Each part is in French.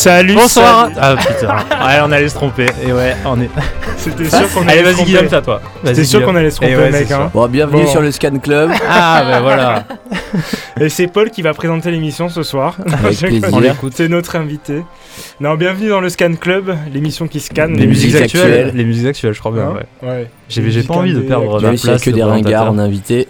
Salut Bonsoir salut. Ah putain, ouais, on allait se tromper. Et ouais, on est. C'était sûr qu'on allait Allez, se vas-y, tromper. Guillaume, à toi. C'était sûr qu'on allait se tromper, ouais, mec. hein. Bon, bienvenue Bon. sur le Scan Club. Ah, bah voilà. Et c'est Paul qui va présenter l'émission ce soir. C'est notre invité. Non, bienvenue dans le Scan Club, l'émission qui scanne Les musiques musiques actuelles. actuelles. Les musiques actuelles, je crois bien, Hein ouais. Ouais. J'ai pas envie de perdre ma place que de des ringards en invité.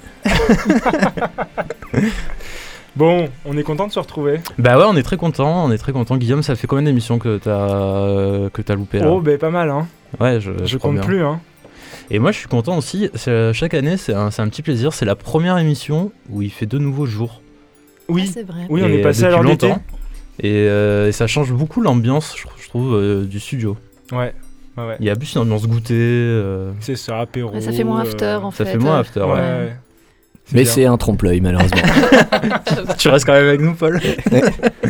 Bon, on est content de se retrouver. Bah ouais, on est très content, on est très content. Guillaume, ça fait combien d'émissions que t'as euh, que t'as loupé là? Oh, ben pas mal, hein. Ouais, je, Je compte bien. plus, hein. Et moi, je suis content aussi. c'est- Chaque année, c'est un, c'est un petit plaisir. C'est la première émission où il fait de nouveaux jours. Oui, Ah, c'est vrai. oui, on Et, est passé euh, à l'heure d'été. longtemps. Et, euh, et ça change beaucoup l'ambiance, je, je trouve, euh, du studio. Ouais, ouais, ouais. Il y a plus une ambiance goûtée. euh, C'est ça, apéro. Ouais, ça fait moins after euh, en ça fait. fait moins after. Ouais, ouais. Mais c'est un trompe-l'œil, malheureusement. tu restes quand même avec nous, Paul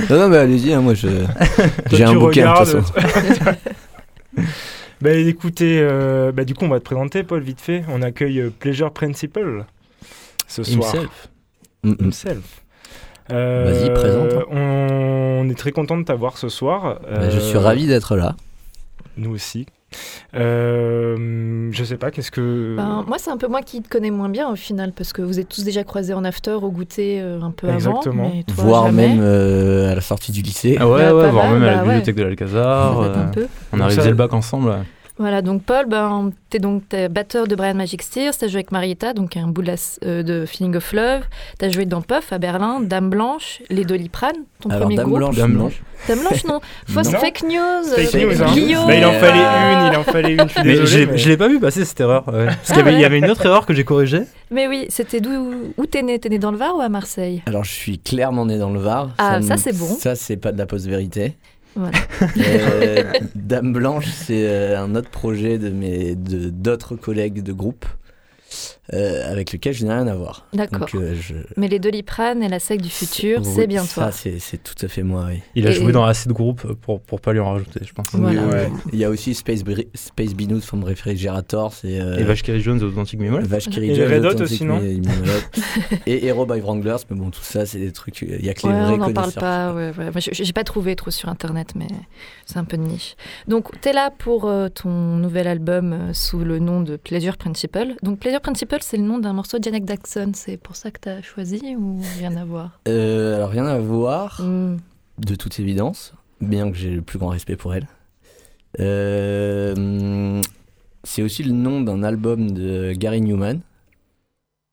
non, non, mais allez-y, hein, moi je. J'ai un bouquin, de toute façon. bah écoutez, euh, bah, du coup on va te présenter Paul vite fait. On accueille euh, Pleasure Principal ce soir. Himself. Mm. Himself. Euh, Vas-y, présente, hein. On est très content de t'avoir ce soir. Bah, je suis Euh, ravi d'être là. Nous aussi. Euh, je sais pas, qu'est-ce que. Ben, moi, c'est un peu moi qui te connais moins bien au final, parce que vous êtes tous déjà croisés en after au goûter euh, un peu Exactement. avant. toi, Voire jamais. même euh, à la sortie du lycée. Ah ouais, Bah, ouais, voire mal, même à bah la ouais. bibliothèque de l'Alcazar. Euh, on a révisé le bac ensemble. Voilà, donc Paul, ben, t'es donc t'es batteur de Brian Magic Steers, t'as joué avec Marietta, donc un bout de, la- euh, de Feeling of Love, t'as joué dans Puff à Berlin, Dame Blanche, Les Doliprane, ton Alors, premier Dame groupe. Blanche, Dame. Blanche. Dame Blanche, non. Fausse fake news. Fake euh, news, hein. Guillaume. Bah, il en fallait Ah. une, il en fallait une, je suis Mais désolé. j'ai- mais- je l'ai pas vu passer cette erreur. ouais. Parce qu'il y, avait- il y ouais. avait une autre erreur que j'ai corrigée. Mais oui, c'était d'où où t'es né? T'es né dans le Var ou à Marseille? Alors, je suis clairement né dans le Var. Ah, ça, c'est bon. Ça, c'est pas de la post-vérité. Voilà. Euh, Dame Blanche, c'est euh, un autre projet de mes de d'autres collègues de groupe euh, avec lequel je n'ai rien à voir. D'accord. Euh, je... Mais les Doliprane et la sec du futur, Oui, c'est bien Ça, toi. c'est c'est tout à fait moi, oui. Il a Et- joué dans assez de groupes pour, pour pas lui en rajouter, je pense. Voilà. Ouais. Il y a aussi Space, Bri- Space Binous from Refrigerator, euh, Et Vachkiri Jones Authentiques Mémoires. Vache qui Et Red Hot aussi, non Et Hero by Wranglers, mais bon, tout ça, c'est des trucs, il y a que les Ouais, vrais on n'en parle pas. Ouais, ouais. J'ai pas trouvé trop sur internet, mais c'est un peu de niche. Donc, tu es là pour euh, ton nouvel album euh, sous le nom de Pleasure Principal. Donc, Pleasure C'est le nom d'un morceau de Janet Jackson. C'est pour ça que tu as choisi ou rien à voir? Euh, alors, rien à voir, Hmm. de toute évidence, bien que j'ai le plus grand respect pour elle. Euh, c'est aussi le nom d'un album de Gary Newman.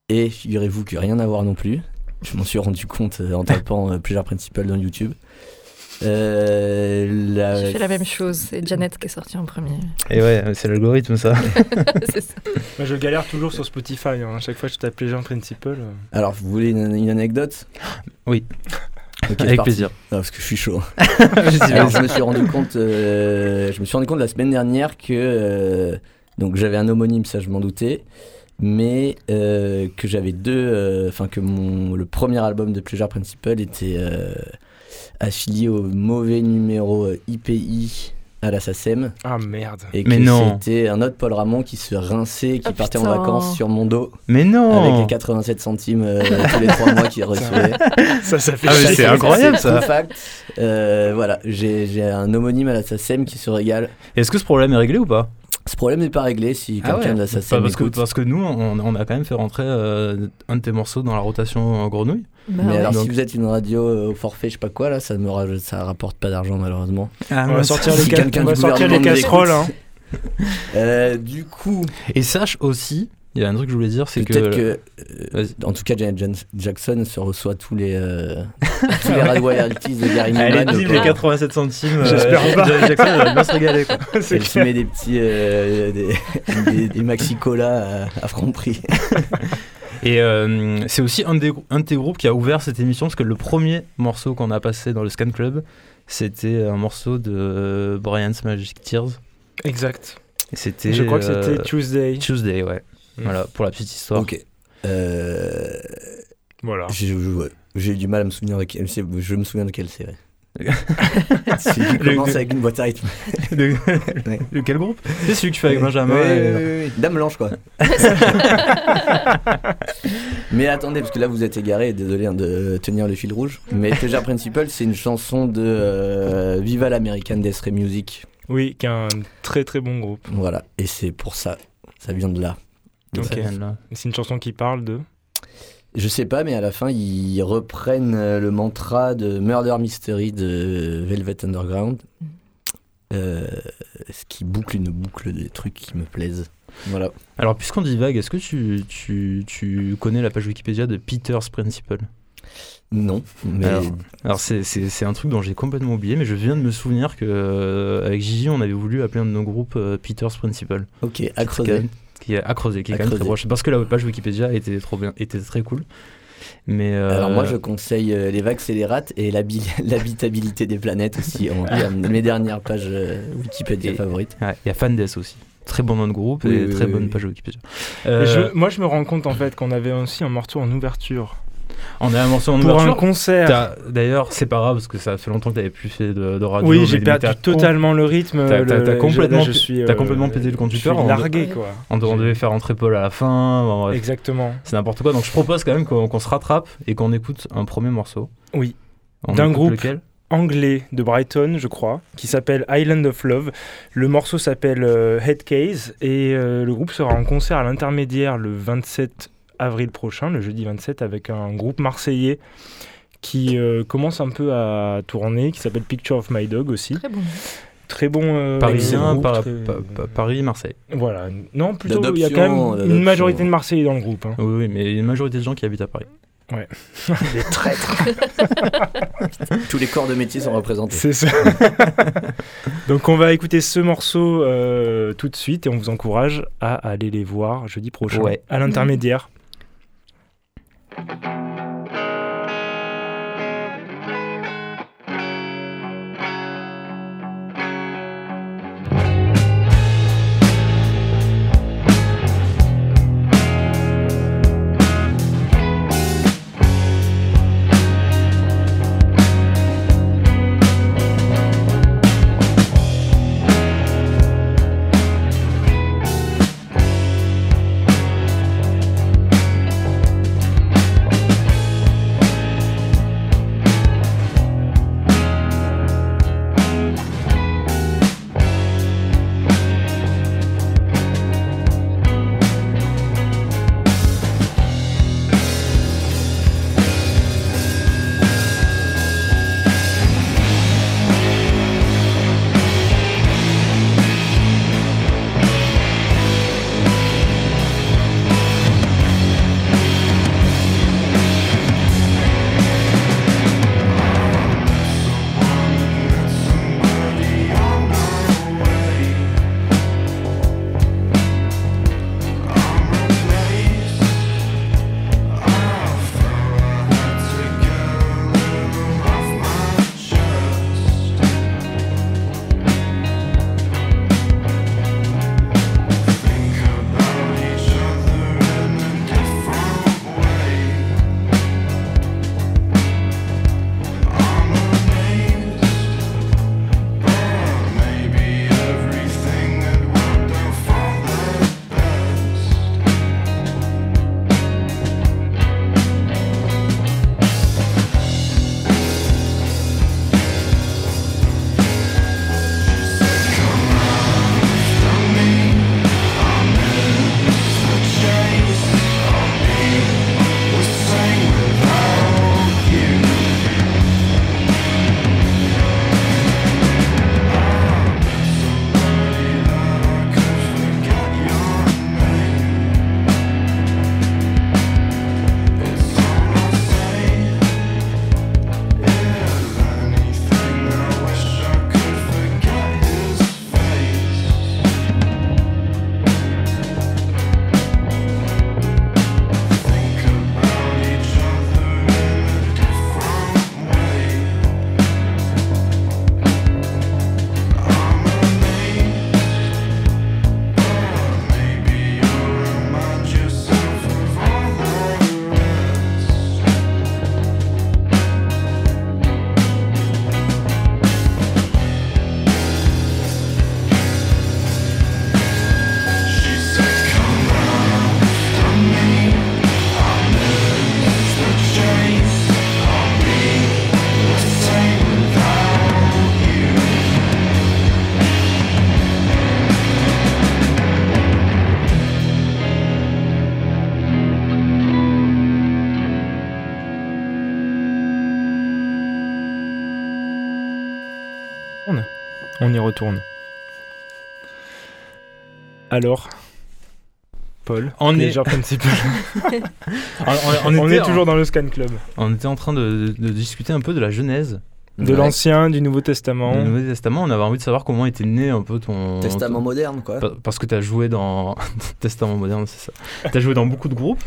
Et figurez-vous que rien à voir non plus. Je m'en suis rendu compte euh, en tapant euh, Pleasure Principal dans YouTube. Euh, la- J'ai fait la même chose. C'est Janet qui est sortie en premier. Et ouais, c'est l'algorithme ça. Moi, je galère toujours sur Spotify. hein. À chaque fois que je tape Pleasure Principal. euh. Alors, vous voulez une, une anecdote? Oui. Avec plaisir. Non, parce que je suis chaud. Alors, je me suis rendu compte, euh, je me suis rendu compte la semaine dernière que euh, donc j'avais un homonyme, ça je m'en doutais, mais euh, que j'avais deux, euh, enfin que mon le premier album de Pleasure Principal était euh, affilié au mauvais numéro euh, IPI à la SACEM Ah merde. et Mais que non. c'était un autre Paul Ramon qui se rinçait, qui Oh, partait en vacances sur mon dos Mais avec non les 87 centimes euh, tous les trois mois qu'il recevait. Ça, ça fait Ah, c'est incroyable, C'est ça. fact. Euh, voilà, j'ai j'ai un homonyme à la SACEM qui se régale. Est-ce que ce problème est réglé ou pas? Ce problème n'est pas réglé si quelqu'un de la Pas SACEM parce, que, parce que nous, on, on a quand même fait rentrer euh, un de tes morceaux dans la rotation euh, Grenouille. Bah Mais ouais. alors, Donc- si vous êtes une radio euh, au forfait, je sais pas quoi, là, ça me ra- ça rapporte pas d'argent malheureusement. On va sortir les, Si ca- quelqu'un on va sortir les casseroles. Hein. Euh, du coup, Et sache aussi, il y a un truc que je voulais dire, c'est que. peut-être que, euh, en tout cas, Janet Jan- Jackson se reçoit tous les, euh, tous les royalties de Gary Newman. dis donc, les euh, 87 centimes. J'espère euh, pas. Janet Jackson, elle va bien se régaler. Quoi. Elle se met des petits euh, des, des, des maxi cola à, à franc prix. Et euh, c'est aussi un, des, un de tes groupes qui a ouvert cette émission parce que le premier morceau qu'on a passé dans le Scan Club, c'était un morceau de Brian's Magic Tears. Exact. C'était. Je crois que euh, c'était Tuesday. Tuesday, ouais. Mm. Voilà, pour la petite histoire. Ok. Euh, Voilà. j'ai ouais, du mal à me souvenir de quelle. c'est- Je me souviens de quelle série. Le- avec une boîte à rythme. de, Ouais. de quel groupe C'est celui que tu fais avec Benjamin. Ouais, et- ouais, ouais, ouais. Dame blanche quoi. Mais attendez, parce que là vous êtes égaré, désolé hein, de tenir le fil rouge. Mais Pleasure Principle, c'est une chanson de euh, Viva l'American Death Ray Music. Oui, qui est un très très bon groupe. Voilà, et c'est pour ça, ça vient de là. De Ok. ça vient de là. C'est une chanson qui parle de. Je sais pas, mais à la fin, ils reprennent euh, le mantra de Murder Mystery de Velvet Underground. Euh, ce qui boucle une boucle des trucs qui me plaisent. Voilà. Alors, puisqu'on divague, est-ce que tu, tu, tu connais la page Wikipédia de Peter's Principle? Non, mais Alors, Alors, c'est- c'est c'est un truc dont j'ai complètement oublié, mais je viens de me souvenir que euh, avec Gigi, on avait voulu appeler un de nos groupes euh, Peter's Principle. ok, à creuser. Qui est à creuser, qui est À quand même très proche. Parce que la page Wikipédia était trop bien, était très cool. Mais euh, Alors moi, je conseille euh, les vagues et les rats et l'habi- l'habitabilité des planètes aussi en mes dernières pages euh, Wikipédia Et- favorites. ouais, il y a Fandes aussi. Très bon nom de groupe Oui, et oui, très oui, bonne oui. page Wikipédia. Euh, je- moi, je me rends compte en fait qu'on avait aussi un morceau en ouverture. On a un morceau en Pour un concert. D'ailleurs, c'est pas grave parce que ça fait longtemps que t'avais plus fait de, de radio. Oui, j'ai perdu totalement le rythme. t'as- là, complètement je t'as euh, complètement pété le conducteur, Je suis on- largué, quoi. On, on devait faire entrer Paul à la fin. bon, bref, Exactement. c'est n'importe quoi. Donc je propose quand même qu'on se rattrape et qu'on écoute un premier morceau. Oui. D'un groupe. Lequel? Anglais de Brighton, je crois, qui s'appelle Island of Love. Le morceau s'appelle euh, Head Case et euh, le groupe sera en concert à l'intermédiaire le 27 avril prochain, le jeudi 27, avec un groupe marseillais qui euh, commence un peu à tourner, qui s'appelle Picture of My Dog aussi. Très bon. Très bon. euh, Parisien, groupe, par- très- pa- pa- Paris, Marseille. Voilà. Non, plutôt, il y a quand même une majorité de Marseillais dans le groupe. hein. Oui, oui, mais il y a une majorité de gens qui habitent à Paris. Des traîtres. Tous les corps de métier sont représentés. C'est ça. Donc on va écouter ce morceau euh, tout de suite et on vous encourage à aller les voir jeudi prochain Ouais. à l'intermédiaire. Y retourne. Alors, Paul, On est- déjà principal. On, on- on on était est en- toujours dans le Scan Club. on était en train de, de discuter un peu de la genèse De Ouais. l'Ancien, du Nouveau Testament. du Nouveau Testament. On avait envie de savoir comment était né un peu ton. Testament moderne, quoi. Pa- Parce que tu as joué dans. Testament moderne, c'est ça. Tu as joué dans beaucoup de groupes.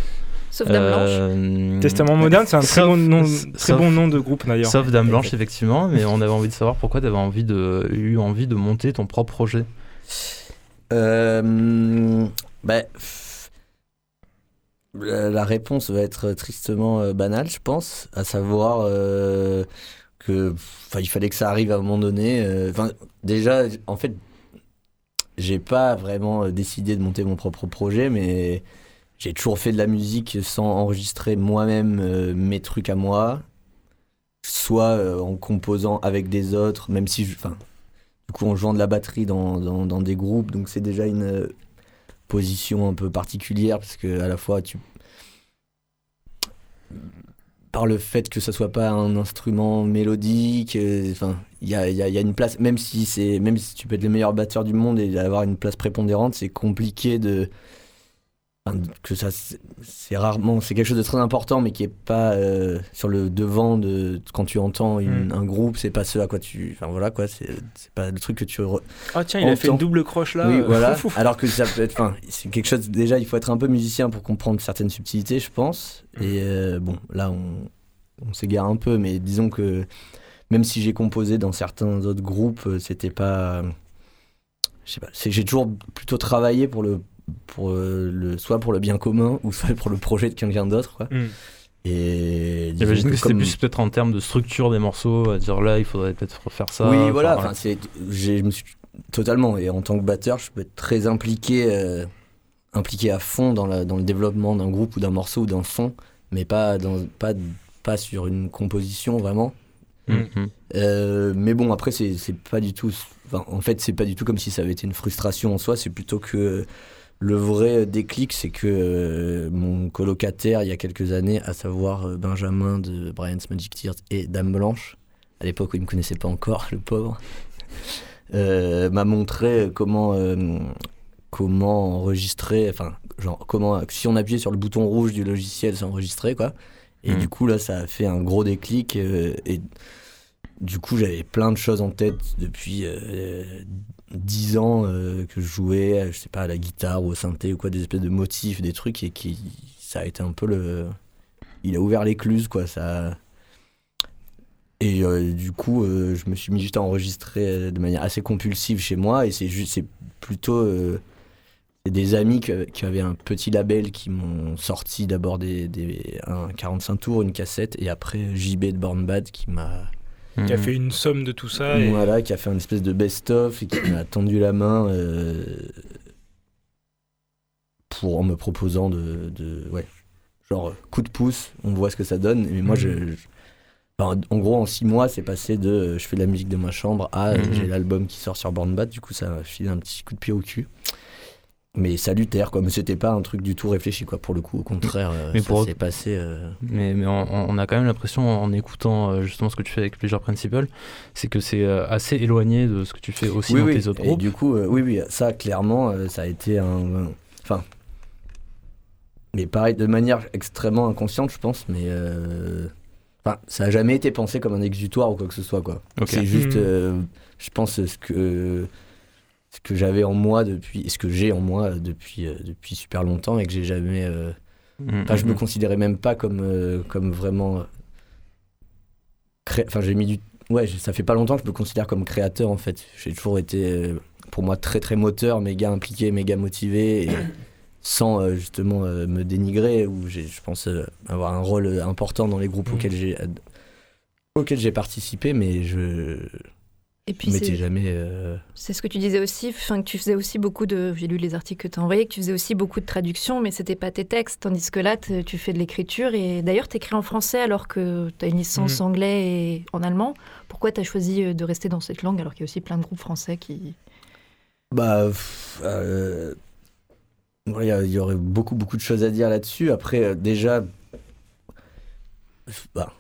Sauf Dame Blanche. Euh, Testament moderne, c'est un très, sauf- bon nom, sauf- très bon nom de groupe d'ailleurs. Sauf Dame Blanche, effectivement. Mais on avait envie de savoir pourquoi tu avais envie de, eu envie de monter ton propre projet. Euh, bah, la, réponse va être tristement euh, banale, je pense, à savoir euh, que, enfin, il fallait que ça arrive à un moment donné. euh, Enfin, déjà, en fait, j'ai pas vraiment décidé de monter mon propre projet, mais j'ai toujours fait de la musique sans enregistrer moi-même euh, mes trucs à moi, soit euh, en composant avec des autres, même si, enfin, du coup en jouant de la batterie dans, dans, des groupes, donc c'est déjà une euh, position un peu particulière parce que à la fois tu par le fait que ça soit pas un instrument mélodique, enfin il y a, y a- une place, même si même si tu peux être le meilleur batteur du monde et avoir une place prépondérante, c'est compliqué de que ça c'est rarement c'est quelque chose de très important mais qui est pas euh, sur le devant de quand tu entends une- Mm. un groupe c'est pas ce à quoi tu enfin voilà quoi c'est pas le truc que tu re- Ah tiens, il a fait une double croche là. oui, voilà. Alors que ça peut être. Enfin, c'est quelque chose. Déjà, il faut être un peu musicien pour comprendre certaines subtilités, je pense. Et euh, bon, là, on, on s'égare un peu, mais disons que même si j'ai composé dans certains autres groupes, euh, c'était pas. Je sais pas. c'est- J'ai toujours plutôt travaillé pour le. Pour euh, le, soit pour le bien commun ou soit pour le projet de quelqu'un d'autre quoi. Mm. et J'imagine que, c'était comme- plus peut-être en termes de structure des morceaux, à dire là, il faudrait peut-être refaire ça. Oui, voilà. Enfin, c'est, j'ai- je me suis totalement. Et en tant que batteur, je peux être très impliqué, euh, impliqué à fond dans, la, dans le développement d'un groupe ou d'un morceau ou d'un son, mais pas dans, pas, pas sur une composition vraiment. Mhm. Euh, mais bon, après, c'est, c'est pas du tout. en fait, c'est pas du tout comme si ça avait été une frustration en soi. C'est plutôt que le vrai déclic, c'est que euh, mon colocataire, il y a quelques années, à savoir euh, Benjamin de Brian's Magic Tears et Dame Blanche, à l'époque où il me connaissait pas encore, le pauvre, euh, m'a montré comment, euh, comment enregistrer, enfin, genre, comment, si on appuyait sur le bouton rouge du logiciel, ça enregistrait, quoi. Et Mhm. du coup, là, ça a fait un gros déclic. euh, et du coup, j'avais plein de choses en tête depuis euh, 10 ans euh, que je jouais, euh, je sais pas, à la guitare ou au synthé ou quoi, des espèces de motifs, des trucs, et qui, ça a été un peu le. Il a ouvert l'écluse, quoi. Ça. Et euh, du coup, je me suis mis juste à enregistrer de manière assez compulsive chez moi, et c'est juste, c'est plutôt. des amis qui avaient un petit label qui m'ont sorti d'abord des, des, un 45 tours, une cassette, et après JB de Born Bad qui m'a Qui a Mhm. fait une somme de tout ça. Et... voilà, qui a fait une espèce de best-of et qui m'a tendu la main euh, pour en me proposant de, de- ouais, genre coup de pouce, on voit ce que ça donne. Mais moi, Mhm. je, je- enfin, en gros, en six mois, c'est passé de euh, je fais de la musique de ma chambre à euh, Mhm. j'ai l'album qui sort sur Born Bad. Du coup, ça m'a filé un petit coup de pied au cul. Mais salutaire, quoi. Mais c'était pas un truc du tout réfléchi, quoi. Pour le coup, au contraire, euh, Mais ça pour- s'est passé. euh, Mais, mais on, on a quand même l'impression, en écoutant euh, justement ce que tu fais avec Pleasure Principal, c'est que c'est assez éloigné de ce que tu fais aussi oui, dans oui. tes autres Et groupes. du coup, euh, oui, oui, ça, clairement, euh, ça a été un. Enfin. mais pareil, de manière extrêmement inconsciente, je pense, mais. euh, Enfin, ça a jamais été pensé comme un exutoire ou quoi que ce soit, quoi. C'est juste, euh, je pense, ce que. Ce que j'avais en moi depuis. Ce que j'ai en moi depuis, euh, depuis super longtemps et que j'ai jamais. euh, Mhm. Enfin, je me considérais même pas comme, euh, comme vraiment. cré- Enfin, j'ai mis du. Ouais, ça fait pas longtemps que je me considère comme créateur en fait. J'ai toujours été, pour moi, très très moteur, méga impliqué, méga motivé, et sans euh, justement euh, me dénigrer, ou je pense euh, avoir un rôle important dans les groupes auxquels j'ai auxquels j'ai participé, mais je Et puis jamais. euh, c'est ce que tu disais aussi, enfin que tu faisais aussi beaucoup de, j'ai lu les articles que tu as envoyés, que tu faisais aussi beaucoup de traductions, mais c'était pas tes textes, tandis que là tu fais de l'écriture et d'ailleurs tu écris en français alors que tu as une licence Mhm. anglais et en allemand. Pourquoi tu as choisi euh, de rester dans cette langue alors qu'il y a aussi plein de groupes français qui... Bah, euh, ouais, il y aurait beaucoup, beaucoup de choses à dire là-dessus. Après, déjà, bah,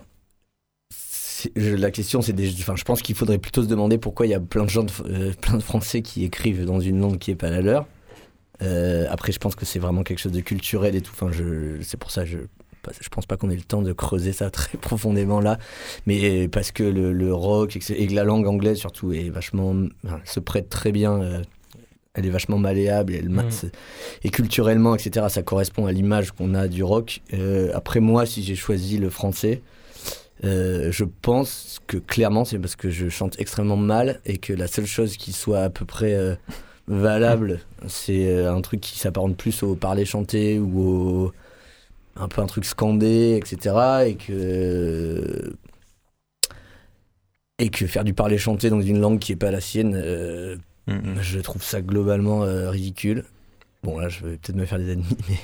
la question, c'est des. Enfin, je pense qu'il faudrait plutôt se demander pourquoi il y a plein de gens, de, euh, plein de Français qui écrivent dans une langue qui est pas la leur. Euh, après, je pense que c'est vraiment quelque chose de culturel et tout. Enfin, je, c'est pour ça, je, je pense pas qu'on ait le temps de creuser ça très profondément là. Mais parce que le, le rock et que, que la langue anglaise surtout est vachement, enfin, se prête très bien. euh, elle est vachement malléable elle Mm. et culturellement, etc. Ça correspond à l'image qu'on a du rock. Euh, après moi, si j'ai choisi le français. Euh, je pense que clairement c'est parce que je chante extrêmement mal et que la seule chose qui soit à peu près euh, valable, c'est euh, un truc qui s'apparente plus au parler chanter ou au un peu un truc scandé, etc. Et que et que faire du parler chanter dans une langue qui est pas la sienne, euh, Mhm. je trouve ça globalement ridicule. Bon là, je vais peut-être me faire des ennemis, mais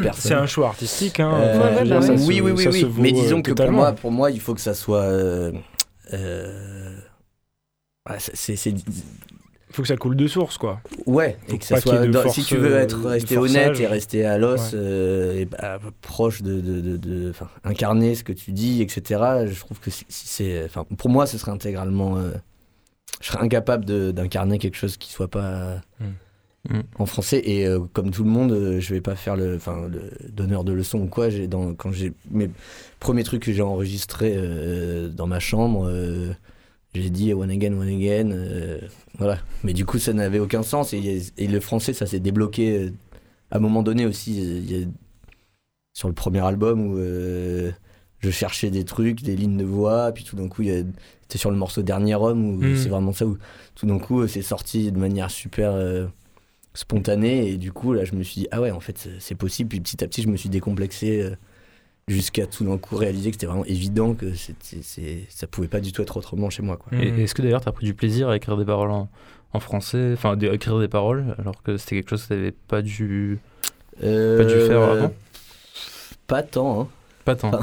personne. C'est un choix artistique. Hein. Euh, ouais, bah ça oui. se- oui, oui, oui, ça oui. se vaut, Mais euh, disons que pour moi, pour moi, il faut que ça soit. euh, euh, c'est- faut que ça coule de source, quoi. ouais, Faut et que ça soit. de dans- force, si tu veux euh, être rester honnête et rester à l'os, Ouais. euh, et bah, proche de, de, de, de- enfin, incarner ce que tu dis, etc. Je trouve que si, si c'est, enfin, pour moi, ce serait intégralement. euh, je serais incapable d'incarner quelque chose qui soit pas. Mm. Mm. En français et euh, comme tout le monde, euh, je vais pas faire le, enfin, donneur de leçons ou quoi. J'ai dans quand j'ai mes premiers trucs que j'ai enregistrés euh, dans ma chambre, j'ai dit one again, one again, voilà. Mais du coup, ça n'avait aucun sens et, et le français, ça s'est débloqué à un moment donné aussi. a- sur le premier album où je cherchais des trucs, des lignes de voix, puis tout d'un coup, c'était sur le morceau Dernier Homme où Mm. c'est vraiment ça où tout d'un coup, c'est sorti de manière super spontanée et du coup, là, je me suis dit, ah ouais, en fait, c'est- possible. Puis petit à petit, je me suis décomplexé euh, jusqu'à tout d'un coup réaliser que c'était vraiment évident que ça pouvait pas du tout être autrement chez moi. Quoi. Mm. Et est-ce que d'ailleurs tu as pris du plaisir à écrire des paroles en, en français, enfin d- écrire des paroles, alors que c'était quelque chose que tu n'avais pas dû, Euh, pas dû faire avant? Pas tant, hein. Pas tant.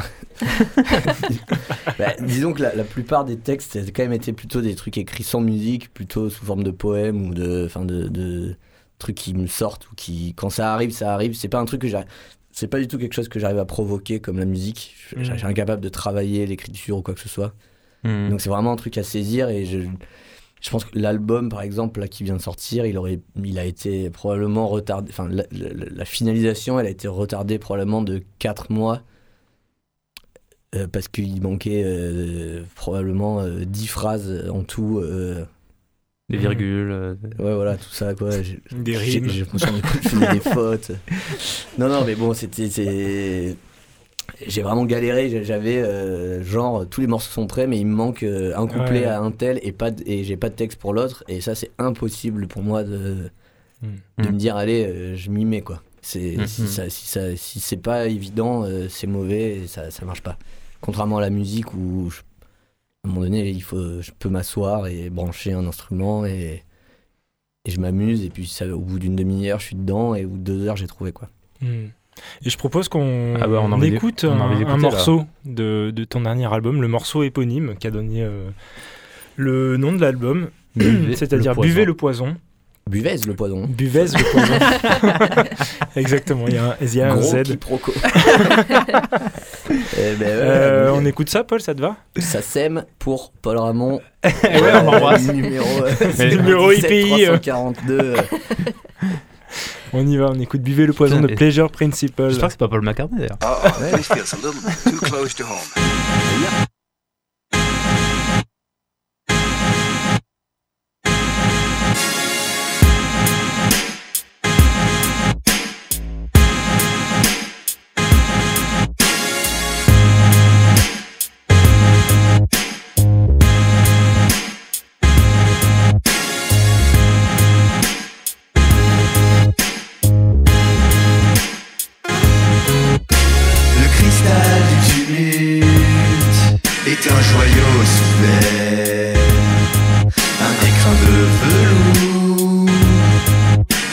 Bah, disons que la, la plupart des textes, ça a quand même été plutôt des trucs écrits sans musique, plutôt sous forme de poèmes ou de, enfin de, de trucs qui me sortent ou qui, quand ça arrive, ça arrive. C'est pas un truc que j'arrive, c'est pas du tout quelque chose que j'arrive à provoquer comme la musique. Je, Mm. je suis incapable de travailler l'écriture ou quoi que ce soit. Mhm. Donc c'est vraiment un truc à saisir et je, je pense que l'album par exemple là qui vient de sortir, il aurait, il a été probablement retardé. Enfin la, la- la finalisation, elle a été retardée probablement de 4 mois. euh, parce qu'il manquait euh, probablement euh, 10 phrases en tout. Des virgules. euh, ouais, voilà, tout ça, quoi. J'ai- Des j'ai- rimes. Je faisais des fautes. Non, non, mais bon, c'était. c'est- J'ai vraiment galéré. J'avais euh, genre tous les morceaux sont prêts, mais il me manque euh, un couplet Ouais. à un tel et pas de- et j'ai pas de texte pour l'autre. Et ça, c'est impossible pour moi de, Mm. de Mm. me dire allez, euh, je m'y mets quoi. C'est Mm, si ça si ça si c'est pas évident, euh, c'est mauvais et ça ça marche pas. Contrairement à la musique où je- à un moment donné, il faut je peux m'asseoir et brancher un instrument et et je m'amuse et puis ça, au bout d'une demi-heure, je suis dedans et au bout de deux heures, j'ai trouvé quoi. Hmm. Et je propose qu'on Ah bah, on écoute on un, morceau de, de ton dernier album, le morceau éponyme qui a donné euh, le nom de l'album, Buvez c'est-à-dire le poison. Buvez le poison. Buvez le poison. Buvez le poison. Exactement, il y a un, y a un Gros Z. Eh ben Euh, on écoute ça, Paul, ça te va? Ça sème pour Paul Ramon. Ouais, on l'embrasse. numéro, euh, numéro 17 IPI, euh. 342. euh. On y va, on écoute Buvez le poison Putain, de Pleasure Principle. J'espère que c'est pas Paul McCartney d'ailleurs. Uh-oh,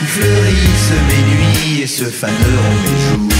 fleurissent mes nuits et se faneront mes jours.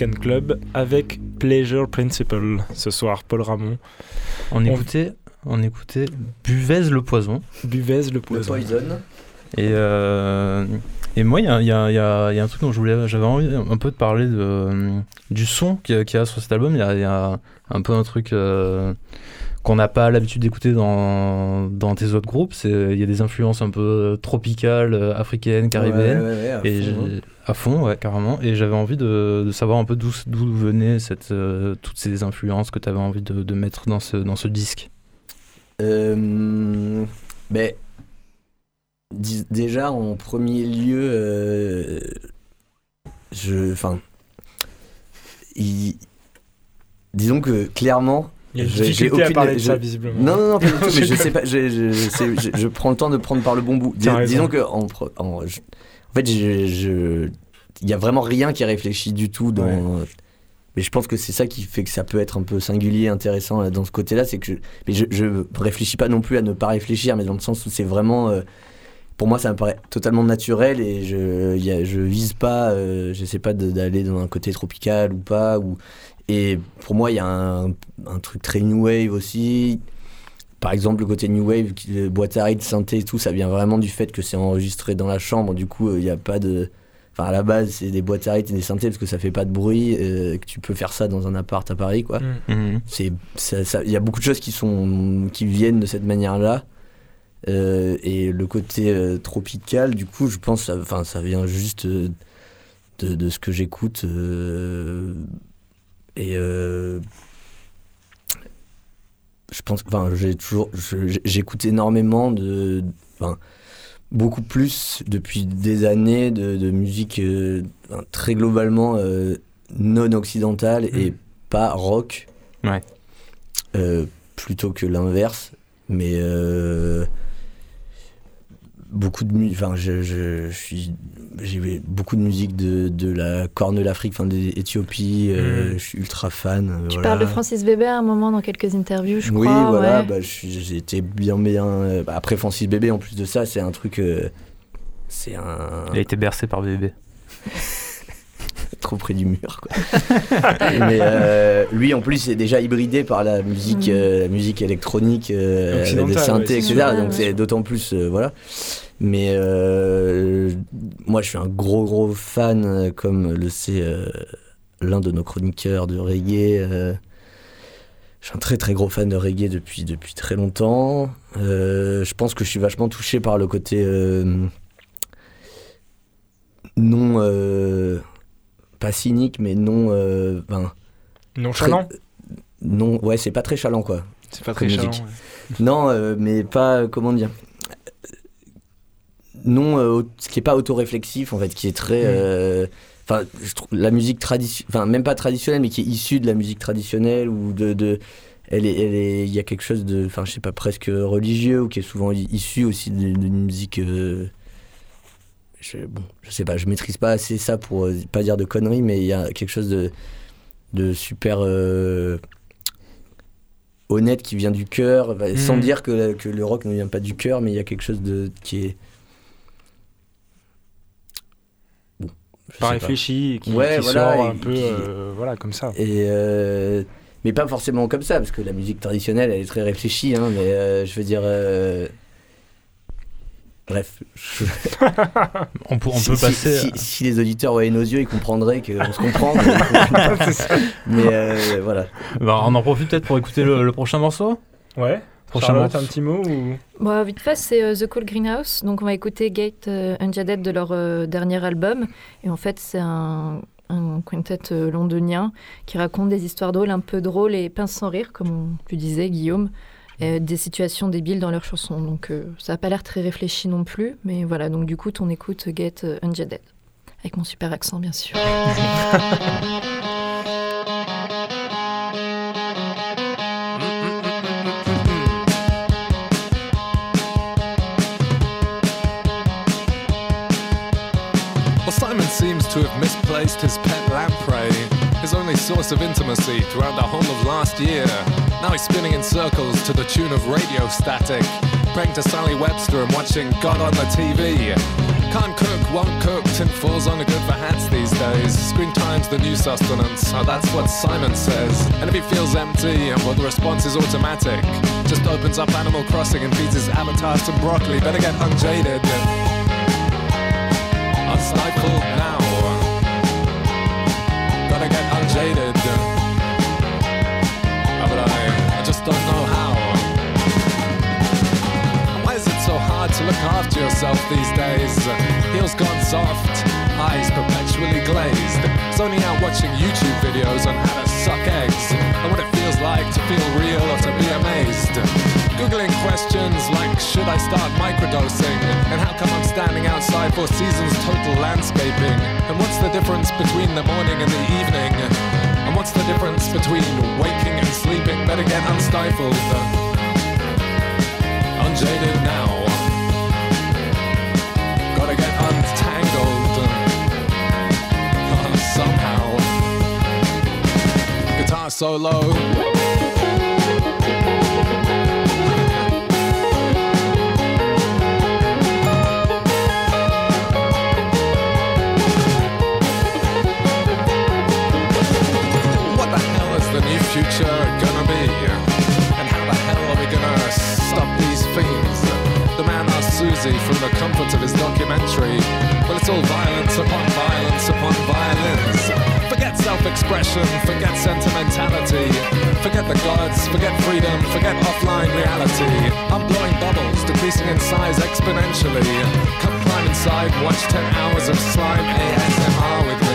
Scan Club avec Pleasure Principle ce soir, Paul Ramon. On écoutait, on écoutait Buvez le poison. Buvez le Le poison. Et, euh, et moi, il y a, il y a- il y a- y a un truc dont j'avais envie un peu de parler de, euh, du son qu'il y a- sur cet album. Il y a, il y a un peu un truc euh, qu'on n'a pas l'habitude d'écouter dans, dans tes autres groupes. Il y a des influences un peu tropicales, euh, africaines, caribéennes. Ouais, ouais, ouais, à Et fond, hein. à fond, ouais, carrément. Et j'avais envie de, de savoir un peu d'où, venaient cette, euh, toutes ces influences que tu avais envie de, de mettre dans ce, dans ce disque. Euh, ben, déjà en premier lieu, euh, je, enfin, disons que clairement, Il y a une difficulté à aucune- parler de je- ça, visiblement. non, non, non, pas du tout, mais je sais pas, je, je, c'est- je- je prends le temps de prendre par le bon bout. Dis- disons que en, fait, je, il y a vraiment rien qui est réfléchi du tout dans. Mais je pense que c'est ça qui fait que ça peut être un peu singulier, intéressant dans ce côté-là, c'est que je, mais je, je réfléchis pas non plus à ne pas réfléchir, mais dans le sens où c'est vraiment, euh, pour moi, ça me paraît totalement naturel et je, y a- je vise pas, euh, je sais pas d'aller dans un côté tropical ou pas, ou et pour moi, il y a un, un truc très new wave aussi. Par exemple, le côté new wave, boîte à rythme, synthé et tout, ça vient vraiment du fait que c'est enregistré dans la chambre. Du coup, il n'y a pas de. Enfin, à la base, c'est des boîtes à rythme et des synthés parce que ça fait pas de bruit, euh, que tu peux faire ça dans un appart à Paris, quoi. Mm. C'est, ça- ça- il y a beaucoup de choses qui sont, qui viennent de cette manière-là. Euh, et le côté euh, tropical, du coup, je pense, ça, enfin, ça vient juste euh, de, de ce que j'écoute. Et euh, je pense, enfin, j'ai toujours, j'écoute énormément de, enfin, beaucoup plus depuis des années de, de musique euh, très globalement euh, non occidentale et Mm. pas rock. Ouais. Euh, plutôt que l'inverse. Mais beaucoup de musique. Enfin, je, je, je suis. J'ai beaucoup de musique de, de la Corne de l'Afrique, enfin d'Éthiopie. euh, Mm. Je suis ultra fan. euh, Tu voilà. parles de Francis Bébé à un moment dans quelques interviews, je oui, crois. voilà, ouais. bah, j'ai été bien, bien. euh, bah, après Francis Bébé, en plus de ça, c'est un truc. euh, c'est un. Il a été bercé par bébé. trop près du mur. Quoi. Mais euh, lui, en plus, est déjà hybridé par la musique, Mhm. euh, la musique électronique, euh, avec des synthés, ouais, etc. Donc c'est d'autant plus, euh, voilà. Mais euh, moi, je suis un gros, gros fan, comme le sait euh, l'un de nos chroniqueurs de reggae. euh, je suis un très très gros fan de reggae depuis, depuis très longtemps. Euh, je pense que je suis vachement touché par le côté euh, non, euh, pas cynique, mais non, euh, ben, Nonchalant Non, ouais, c'est pas très chalant quoi. C'est pas très chalant, chalant. Non, euh, mais pas, comment dire Non, euh, au- ce qui est pas autoréflexif en fait, qui est très. Mm. euh, Enfin, je trouve la musique traditionnelle, enfin même pas traditionnelle, mais qui est issue de la musique traditionnelle ou de, de elle est, elle est, il y a quelque chose de, enfin je sais pas, presque religieux ou qui est souvent issu aussi de- d'une musique. euh, je, bon, je sais pas, je maîtrise pas assez ça pour euh, pas dire de conneries, mais il y a quelque chose de, de super euh, honnête qui vient du cœur, bah, sans dire que, que le rock ne vient pas du cœur, mais il y a quelque chose de qui est. Bon, Pas réfléchi, qui, Ouais, qui voilà, sort et un peu, qui- euh, voilà, comme ça. Et mais pas forcément comme ça, parce que la musique traditionnelle, elle est très réfléchie, hein, mais je veux dire. Bref, je- On, peut- on si, peut si- passer. si, si les auditeurs voyaient nos yeux, ils comprendraient qu'on se comprend. Mais, euh, voilà. Bah, on en profite peut-être pour écouter le, le prochain morceau Ouais. Prochain morceau. un petit mot ou... Bon, vite fait, c'est euh, The Cool Greenhouse. Donc, on va écouter Gate euh, Unjaded de leur euh, dernier album. Et en fait, c'est un, un quintet euh, londonien qui raconte des histoires drôles, un peu drôles et pince sans rire, comme tu disais, Guillaume. Euh, des situations débiles dans leurs chansons. Donc, euh, ça n'a pas l'air très réfléchi non plus. Mais voilà, donc du coup, on écoute euh, Unjaded. Avec mon super accent, bien sûr. Of intimacy throughout the whole of last year. Now he's spinning in circles to the tune of radio static, praying to Sally Webster and watching God on the TV. Can't cook, won't cook, tin falls only good for hats these days. Screen time's the new sustenance, oh, that's what Simon says. And if he feels empty, well, the response is automatic. Just opens up Animal Crossing and feeds his avatar some broccoli. Better get unjaded unstifled now. Look after yourself these days? Heels gone soft, eyes perpetually glazed. Only out watching YouTube videos on how to suck eggs and what it feels like to feel real or to be amazed. Googling questions like should I start microdosing? And how come I'm standing outside Four Seasons total landscaping? And what's the difference between the morning and the evening? And what's the difference between waking and sleeping? Better get unstifled. Unjaded now. Solo. What the hell is the new future gonna be? And how the hell are we gonna stop these fiends? The man asked Susie from the Forget self-expression, forget sentimentality. Forget the gods, forget freedom, forget offline reality. I'm blowing bubbles, decreasing in size exponentially. Come climb inside, watch 10 hours of slime ASMR with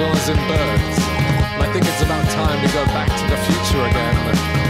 and birds. I think it's about time we go back to the future again.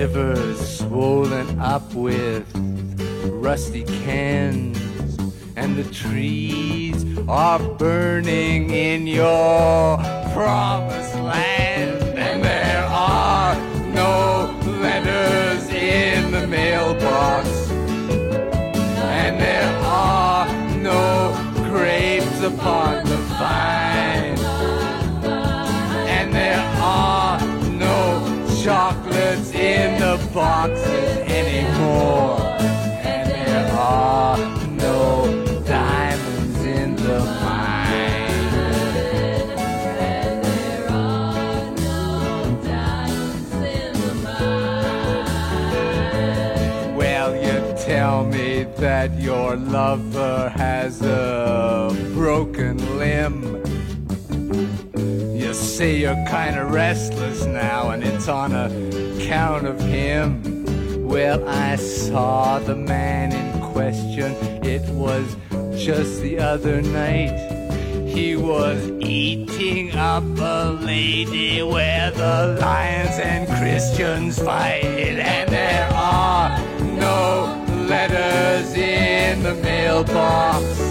River's swollen up with rusty cans, and the trees are burning in your promised land, and there are no letters in the mailbox, and there are no grapes upon in the boxes anymore, and there are no diamonds in the mine. Well, you tell me that your lover has a broken limb. You're kinda restless now, and it's on account of him. Well, I saw the man in question, it was just the other night. He was eating up a lady where the lions and Christians fight, and there are no letters in the mailbox,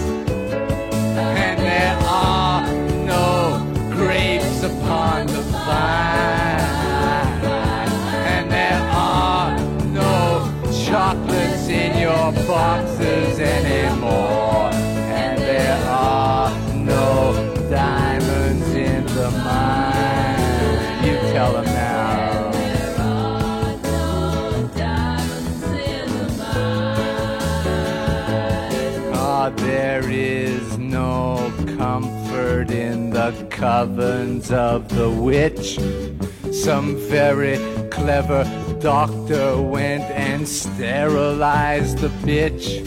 chocolates in your boxes anymore, and there are no diamonds in the mine. You tell them now. There are no diamonds in the mine. Ah, there is no comfort in the covens of the witch. Some very clever doctor went and sterilized the bitch.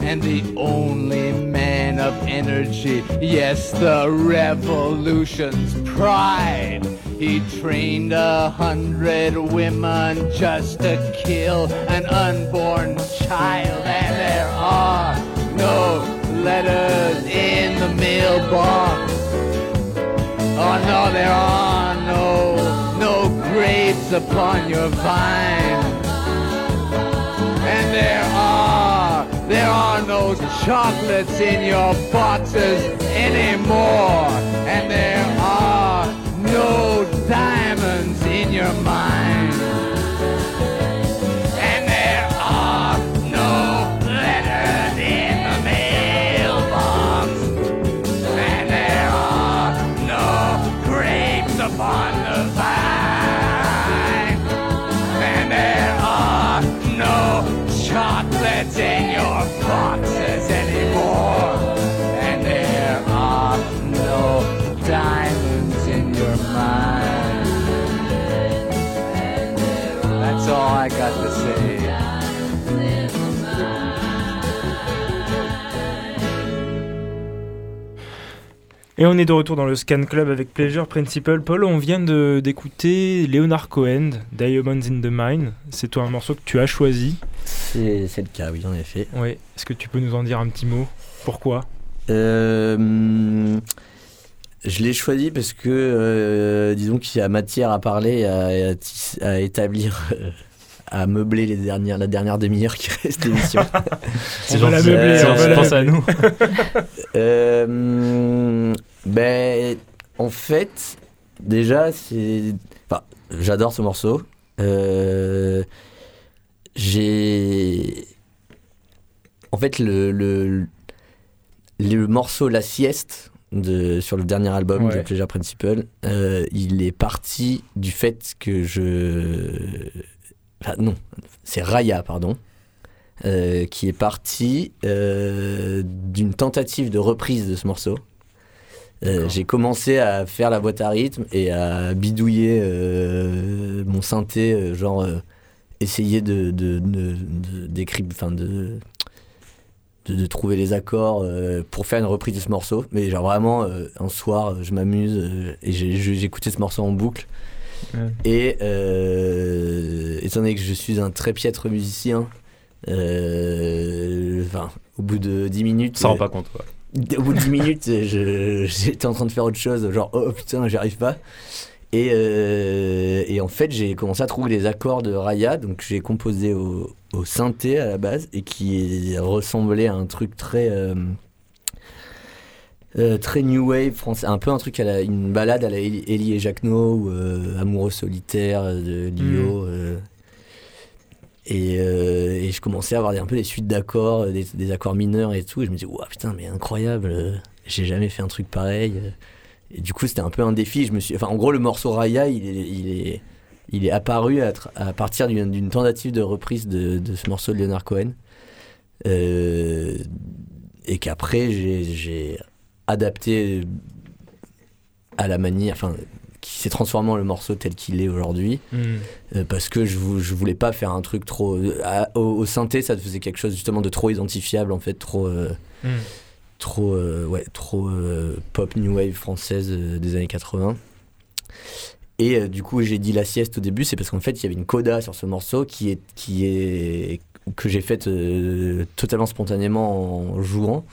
And the only man of energy, yes, the revolution's pride. He trained a hundred women just to kill an unborn child, and there are no letters in the mailbox. Oh no, there are grapes upon your vine, and there are there are no chocolates in your boxes anymore, and there are no diamonds in your mind. I got to say. Et on est de retour dans le Scan Club avec Pleasure Principle. Paul, on vient de- d'écouter Leonard Cohen, Diamonds in the Mine. C'est toi un morceau que tu as choisi. C'est le cas, oui, en effet. Oui. Est-ce que tu peux nous en dire un petit mot? Pourquoi? Euh, je l'ai choisi parce que, euh, disons qu'il y a matière à parler, à, à tis- à établir, euh, à meubler les dernières, la dernière demi-heure qui reste d'émission. C'est gentil. meubler, C'est on pense à nous. Euh, ben, en fait, déjà, c'est. Enfin, j'adore ce morceau. Euh, J'ai. En fait, le, le, le morceau La Sieste de, sur le dernier album Ouais. de Pleasure Principle, euh, il est parti du fait que je. Enfin, non, c'est Raya, pardon. euh, qui est parti euh, d'une tentative de reprise de ce morceau. Euh. J'ai commencé à faire la boîte à rythme et à bidouiller mon synthé, genre essayer de, de, de, de- d'écrire- enfin de, trouver les accords pour faire une reprise de ce morceau. Mais genre vraiment, un soir, je m'amuse et j'ai, j'ai- j'écoutais ce morceau en boucle. Ouais. Et euh, étant donné que je suis un très piètre musicien, Euh, Enfin, au bout de 10 minutes. Ça rend euh, pas compte, quoi. au bout de 10 minutes, j'étais en train de faire autre chose, genre oh putain, j'y arrive pas. Et, euh, et en fait, j'ai commencé à trouver les accords de Raya, donc j'ai composé au, au synthé à la base, et qui ressemblait à un truc très. Euh, euh, très new wave français, un peu un truc à la, une balade à la Élie Élie et Jacquenot ou euh, Amoureux solitaire de Lio. euh, et, euh, et je commençais à avoir un peu des suites d'accords, des, des accords mineurs et tout. Et je me disais, ouah, putain, mais incroyable, euh, j'ai jamais fait un truc pareil. euh. Et du coup, c'était un peu un défi. Je me suis... enfin, en gros, le morceau Raya, il est, il est, il est apparu à, partir d'une tentative de reprise de, de ce morceau de Leonard Cohen. Euh, et qu'après, j'ai adapté à la manière. Enfin, qui s'est transformé en le morceau tel qu'il est aujourd'hui. Hmm. Euh, parce que je, vou- je voulais pas faire un truc trop euh, à- au, au synthé ça faisait quelque chose justement de trop identifiable en fait trop euh, Hmm. trop euh, ouais trop pop new wave française des années 80 et du coup j'ai dit la sieste au début c'est parce qu'en fait il y avait une coda sur ce morceau qui est qui est que j'ai faite totalement spontanément en jouant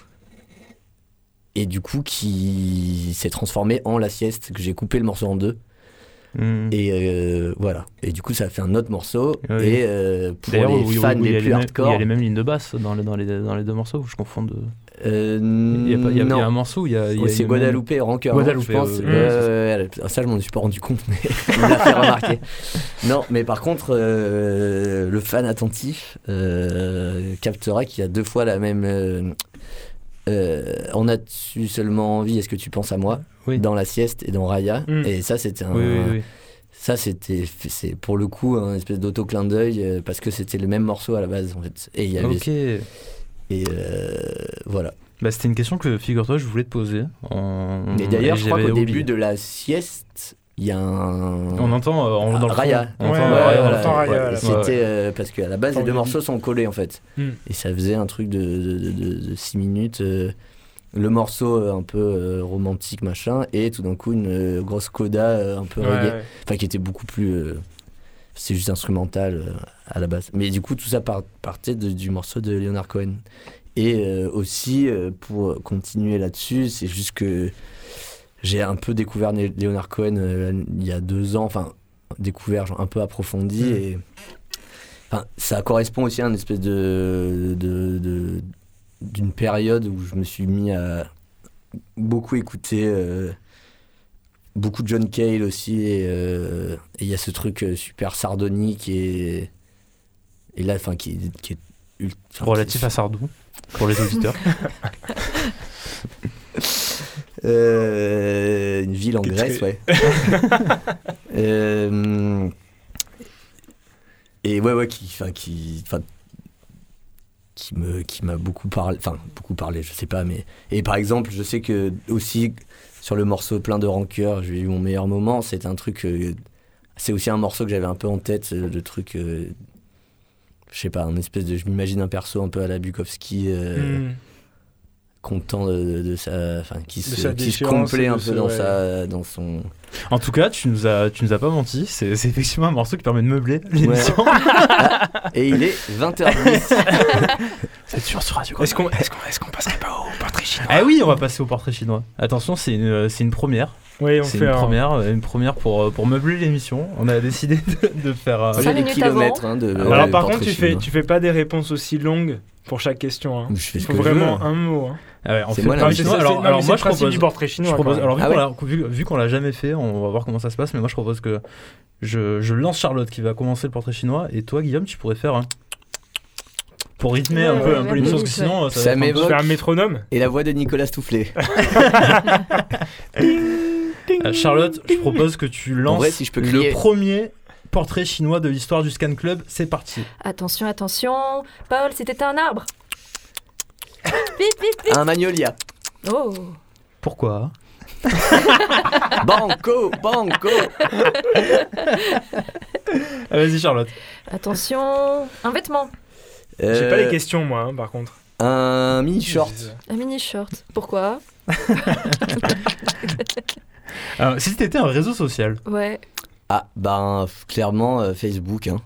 et du coup qui s'est transformé en la sieste que j'ai coupé le morceau en deux Mm. et euh, voilà. Et du coup, ça a fait un autre morceau. Oui. Et euh, pour les fans les plus hardcore, Il y a les mêmes lignes de basse dans les, dans les, dans les deux morceaux, ou je confonds de. euh, Il y a, pas- il y a- il y a non. un morceau où il y a. a c'est Guadeloupe et Rancœur, hein, je pense. ouais. ça, je m'en suis pas rendu compte, mais il l'a fait remarquer. Non, mais par contre, le fan attentif captera qu'il y a deux fois la même. Euh, euh, on a-tu seulement envie Est-ce que tu penses à moi Oui. Dans la sieste et dans Raya. Mm. Et ça, c'était un. Oui, oui, oui. Ça, c'était c'est pour le coup un espèce d'auto-clin d'œil euh, parce que c'était le même morceau à la base en fait. Et il y avait. Ok. Et euh, voilà. Bah, c'était une question que, figure-toi, je voulais te poser. En... Et d'ailleurs, je crois qu'au début de la sieste, il y a un. On entend euh, on- dans le fond. Raya. On Ouais, entend ouais, Raya, voilà. Ouais. C'était euh, parce qu'à la base, les deux morceaux sont collés en fait. Hmm. Et ça faisait un truc de 6 minutes. euh, le morceau un peu euh, romantique, machin, et tout d'un coup, une euh, grosse coda euh, un peu Ouais, reggae. ouais. Enfin, qui était beaucoup plus. euh, c'est juste instrumental euh, à la base. Mais du coup, tout ça par- partait de- du morceau de Leonard Cohen. Et euh, aussi, euh, pour continuer là-dessus, c'est juste que j'ai un peu découvert Leonard Cohen euh, il y a deux ans, enfin, découvert genre, un peu approfondi. Mm. Et enfin, ça correspond aussi à une espèce de. de- de- d'une période où je me suis mis à beaucoup écouter. euh, beaucoup de John Cale aussi et euh, il y a ce truc super sardonique et et là enfin qui, est- qui est ult- enfin, Relatif à Sardou, pour les auditeurs. Euh, une ville en Grèce très- ouais Euh, et ouais ouais qui enfin qui enfin qui me qui m'a beaucoup parlé enfin beaucoup parlé je sais pas mais et par exemple je sais que aussi sur le morceau plein de rancœur j'ai eu mon meilleur moment c'est un truc euh, c'est aussi un morceau que j'avais un peu en tête euh, le truc euh, je sais pas un espèce de je m'imagine un perso un peu à la Bukowski euh, Hmm. Content de, de sa enfin qui se, sa qui se un ce- peu dans ouais. sa dans son En tout cas, tu nous as, tu nous as pas menti. C'est c'est effectivement un morceau qui permet de meubler l'émission. et il est 20h10 C'est sûr sur Radio Est-ce qu'on est qu'on est qu'on passerait pas au portrait chinois Ah oui, on va passer au portrait chinois. Attention, c'est une, c'est une première. Oui, on C'est fait une un- première, euh, une première pour, euh, pour meubler l'émission. On a décidé de, de faire. euh, des minutes kilomètres hein, de Alors de par contre, tu fais, chinois. tu fais pas des réponses aussi longues pour chaque question. Hein. je fais ce Faut que je vraiment veux. un mot. Hein. Ah ouais, on C'est fait moi le la portrait maîtrise. chinois. C'est- Alors, moi, je propose. du portrait chinois. Je propose, alors vu Ah qu'on ouais l'a- vu, vu qu'on l'a jamais fait, on va voir comment ça se passe. Mais moi je propose que je, je lance Charlotte qui va commencer le portrait chinois et toi Guillaume tu pourrais faire un pour rythmer Ouais, un peu, ouais, un peu ouais, l'émission parce que sinon Ça être un peu- m'évoque- Tu fais un métronome et la voix de Nicolas Stoufflet Euh, Charlotte, je propose que tu lances vrai, si je peux le premier portrait chinois de l'histoire du Scan Club. C'est parti. Attention, attention. Paul, c'était un arbre. Un magnolia Oh. Pourquoi banco banco Ah, Vas-y Charlotte. Attention. Un vêtement. J'ai Euh, pas les questions, moi, hein, par contre. un mini short Un mini short. Pourquoi? Alors, si c'était un réseau social, Ouais. ah ben clairement euh, Facebook hein.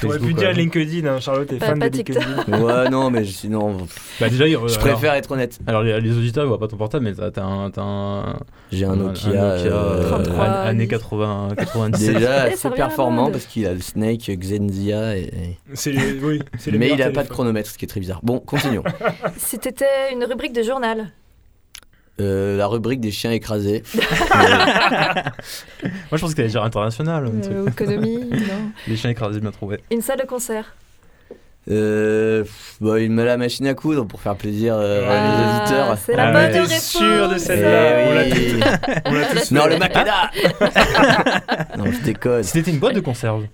T'aurais pu dire. LinkedIn, hein, Charlotte est Pas- fan pas de TikTok. LinkedIn. Ouais, non, mais sinon, Bah déjà, il- je alors- préfère être honnête. Alors les, les auditeurs ils voient pas ton portable mais t'as t'as un, t'as un, J'ai un Nokia. euh, 33, an- années oui. 80, 97. Déjà Eh, la performant parce qu'il a le Snake Xenzia et... et- C'est oui, c'est mais il a pas de chronomètre ce qui est très bizarre. Bon, continuons. Si t'étais une rubrique de journal, Euh, la rubrique des chiens écrasés. Moi je pense qu'il allait dire international. un truc. euh, économie, non. Les chiens écrasés bien trouvé. Une salle de concert. Euh, bah, il met la machine à coudre pour faire plaisir euh, Ah, les auditeurs. C'est la Ah bonne. T'es sûr de Eh celle-là On l'a oui. On l'a tous Non, le Makeda Non, je déconne. Si t'étais une boîte de conserve.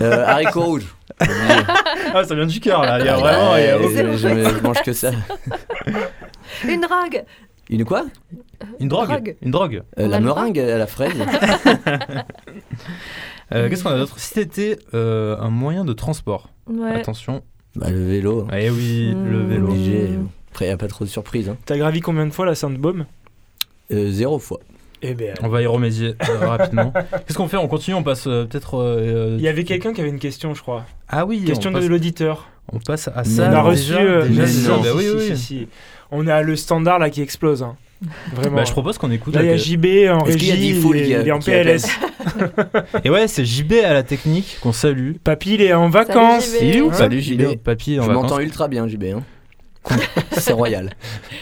Euh, haricots rouges. Ah ça vient du cœur là. Il y a Ah, vraiment. y a je, je me- je mange que ça. Une drogue. Une quoi? Une drogue. Drogue. Une drogue. Euh, La meringue à la fraise. Euh, Qu'est-ce qu'on a d'autre? Si euh, un moyen de transport. Ouais. Attention. Bah, le vélo. Eh oui, le Mmh. vélo. Obligé. Après, il n'y a pas trop de surprises. Hein. T'as gravi combien de fois la Sainte-Baume? Euh, zéro fois. Eh ben, On va y remédier euh, rapidement. Qu'est-ce qu'on fait? On continue On passe euh, peut-être. euh, il y avait quelqu'un qui avait une question, je crois. Ah oui. Question on passe, de l'auditeur. On passe à ça. On a reçu. euh, bah. On a le standard là qui explose. hein. Vraiment. Bah, je propose qu'on écoute. Là, il y a JB en régie, il, est- il est en PLS. Et ouais, c'est JB à la technique qu'on salue. Papy, il est en vacances. JB. Il est où Hein Salut, JB. Papy en Je vacances. m'entends ultra bien, JB. Hein. C'est royal.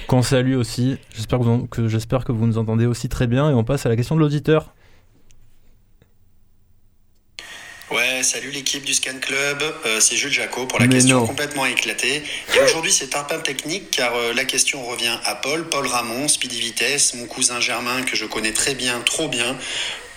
Qu'on salue aussi. J'espère que, vous- que j'espère que vous nous entendez aussi très bien. Et on passe à la question de l'auditeur. Ouais, salut l'équipe du Scan Club, Euh, c'est Jules Jacot pour la Mais question non. complètement éclatée. Et aujourd'hui c'est un peu technique car euh, la question revient à Paul, Paul Ramon, Speedy Vitesse, mon cousin Germain que je connais très bien, trop bien.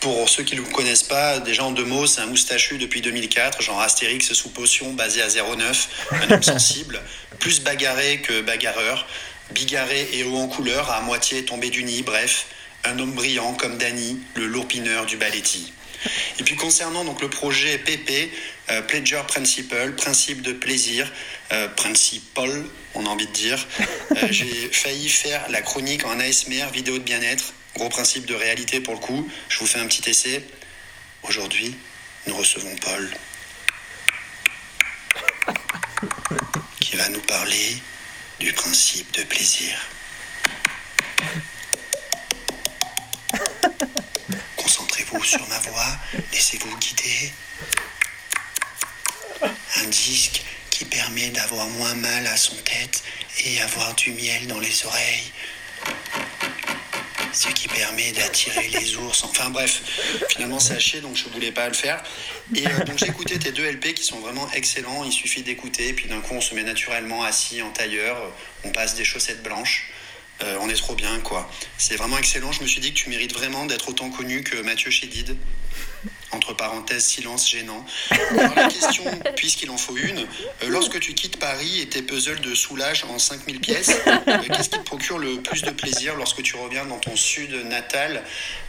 Pour ceux qui ne le connaissent pas, déjà en deux mots, c'est un moustachu depuis 2004, genre Astérix sous potion basé à 09, un homme sensible, plus bagarré que bagarreur, bigarré et haut en couleur, à moitié tombé du nid, bref, un homme brillant comme Danny, le lourpineur du Baletti. Et puis concernant donc le projet PP, euh, Pleasure Principle, principe de plaisir, euh, principal, on a envie de dire, euh, j'ai failli faire la chronique en ASMR, vidéo de bien-être, gros principe de réalité pour le coup. Je vous fais un petit essai. Aujourd'hui, nous recevons Paul, qui va nous parler du principe de plaisir. Sur ma voix, laissez-vous guider. Un disque qui permet d'avoir moins mal à son tête et avoir du miel dans les oreilles. Ce qui permet d'attirer les ours. Enfin bref, finalement chier donc je voulais pas le faire. Et euh, donc écouté tes deux LP qui sont vraiment excellents. Il suffit d'écouter puis d'un coup on se met naturellement assis en tailleur. On passe des chaussettes blanches. Euh, on est trop bien, quoi. C'est vraiment excellent. Je me suis dit que tu mérites vraiment d'être autant connu que Mathieu Chédid. Entre parenthèses, silence gênant. Alors, la question, puisqu'il en faut une, euh, lorsque tu quittes Paris et tes puzzles de soulage en 5000 pièces, euh, qu'est-ce qui te procure le plus de plaisir lorsque tu reviens dans ton sud natal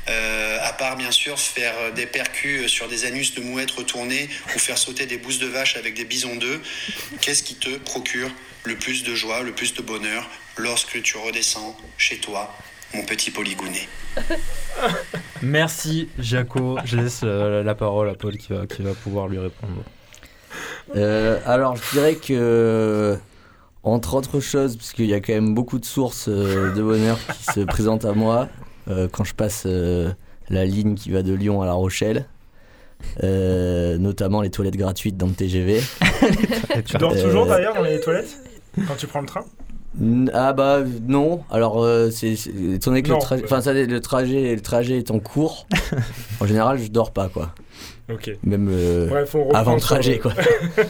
Euh, À part, bien sûr, faire des percus sur des anus de mouettes retournés ou faire sauter des bousses de vache avec des bisons d'œufs, qu'est-ce qui te procure le plus de joie, le plus de bonheur lorsque tu redescends chez toi, mon petit polygoné Merci Jaco. Je laisse euh, la parole à Paul qui va, qui va pouvoir lui répondre. Euh, alors, je dirais que, entre autres choses, parce qu'il y a quand même beaucoup de sources euh, de bonheur qui se présentent à moi euh, quand je passe euh, la ligne qui va de Lyon à La Rochelle, euh, notamment les toilettes gratuites dans le TGV. Tu dors toujours d'ailleurs dans les toilettes Quand tu prends le train? Ah bah non, alors euh, c'est étant donné que le, trajet, enfin, ça, le trajet, le trajet est en cours. en général, je dors pas quoi, Ok. même euh, avant le trajet quoi.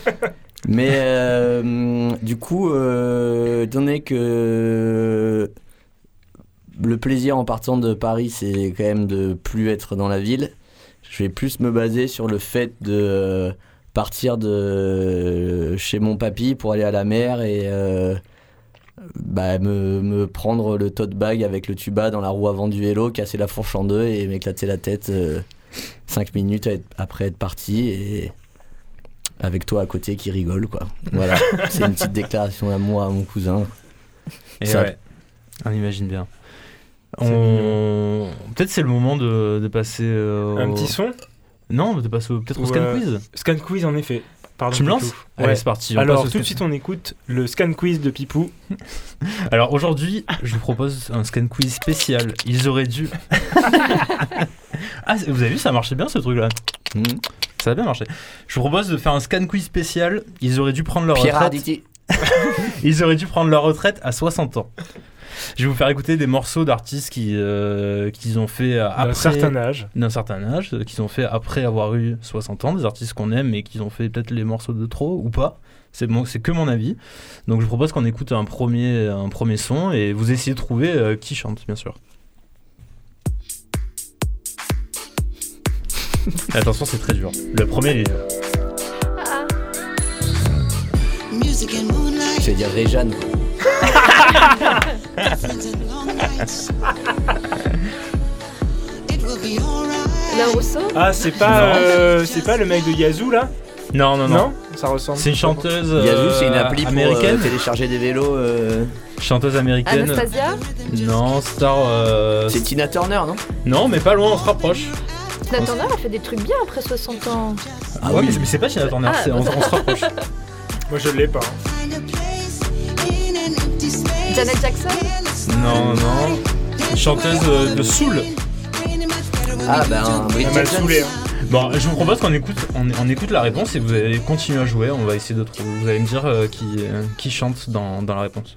Mais euh, du coup, étant donné que le plaisir en partant de Paris, c'est quand même de plus être dans la ville, je vais plus me baser sur le fait de partir de chez mon papy pour aller à la mer et bah, me, me prendre le tote bag avec le tuba dans la roue avant du vélo, casser la fourche en deux et m'éclater la tête 5 minutes à être- après être parti et avec toi à côté qui rigole quoi. Voilà, c'est une petite déclaration d'amour à mon cousin. Et Ça- ouais, on imagine bien. On... Peut-être c'est le moment de, de passer euh, Un au- petit son? Non, de passer au- peut-être au scan euh, quiz. Scan quiz en effet. Pardon, Tu me Pipou. lances Allez, Ouais. c'est parti. on Alors, tout de suite, on écoute le scan quiz de Pipou. Alors aujourd'hui, je vous propose un scan quiz spécial. Ils auraient dû. ah, vous avez vu, ça marchait bien ce truc-là. Hmm. Ça a bien marché. Je vous propose de faire un scan quiz spécial. Ils auraient dû prendre leur Pierre retraite. Ils auraient dû prendre leur retraite à 60 ans. Je vais vous faire écouter des morceaux d'artistes qui euh, qu'ils ont fait euh, D'un après certain âge. d'un certain âge, euh, qu'ils ont fait après avoir eu 60 ans, des artistes qu'on aime et qu'ils ont fait peut-être les morceaux de trop ou pas. C'est mon- c'est que mon avis. Donc je vous propose qu'on écoute un premier, un premier son et vous essayez de trouver euh, qui chante, bien sûr. Attention, c'est très dur. Le premier, il est... Je vais dire Réjeanne. Ah, c'est pas, euh, c'est pas le mec de Yazoo là? Non, non, non. Ça ressemble. C'est une chanteuse euh, Yazoo, c'est une appli pour américaine. euh, télécharger des vélos. euh, Chanteuse américaine. Anastasia? Non, star. euh, C'est Tina Turner, non? Non, mais pas loin, on se rapproche. Tina Turner a fait des trucs bien après 60 ans. Ah ouais, oui. mais, mais c'est pas Tina Turner, Ah, c'est- on, on se rapproche. Moi, je l'ai pas. hein. Janet Jackson Non, non. Une chanteuse euh, de soul. Ah ben, Elle Bridget m'a Jones. saoulé. hein. Bon, je vous propose qu'on écoute, on, on écoute la réponse et vous allez continuer à jouer. On va essayer de trouver. Vous allez me dire euh, qui, euh, qui chante dans, dans la réponse.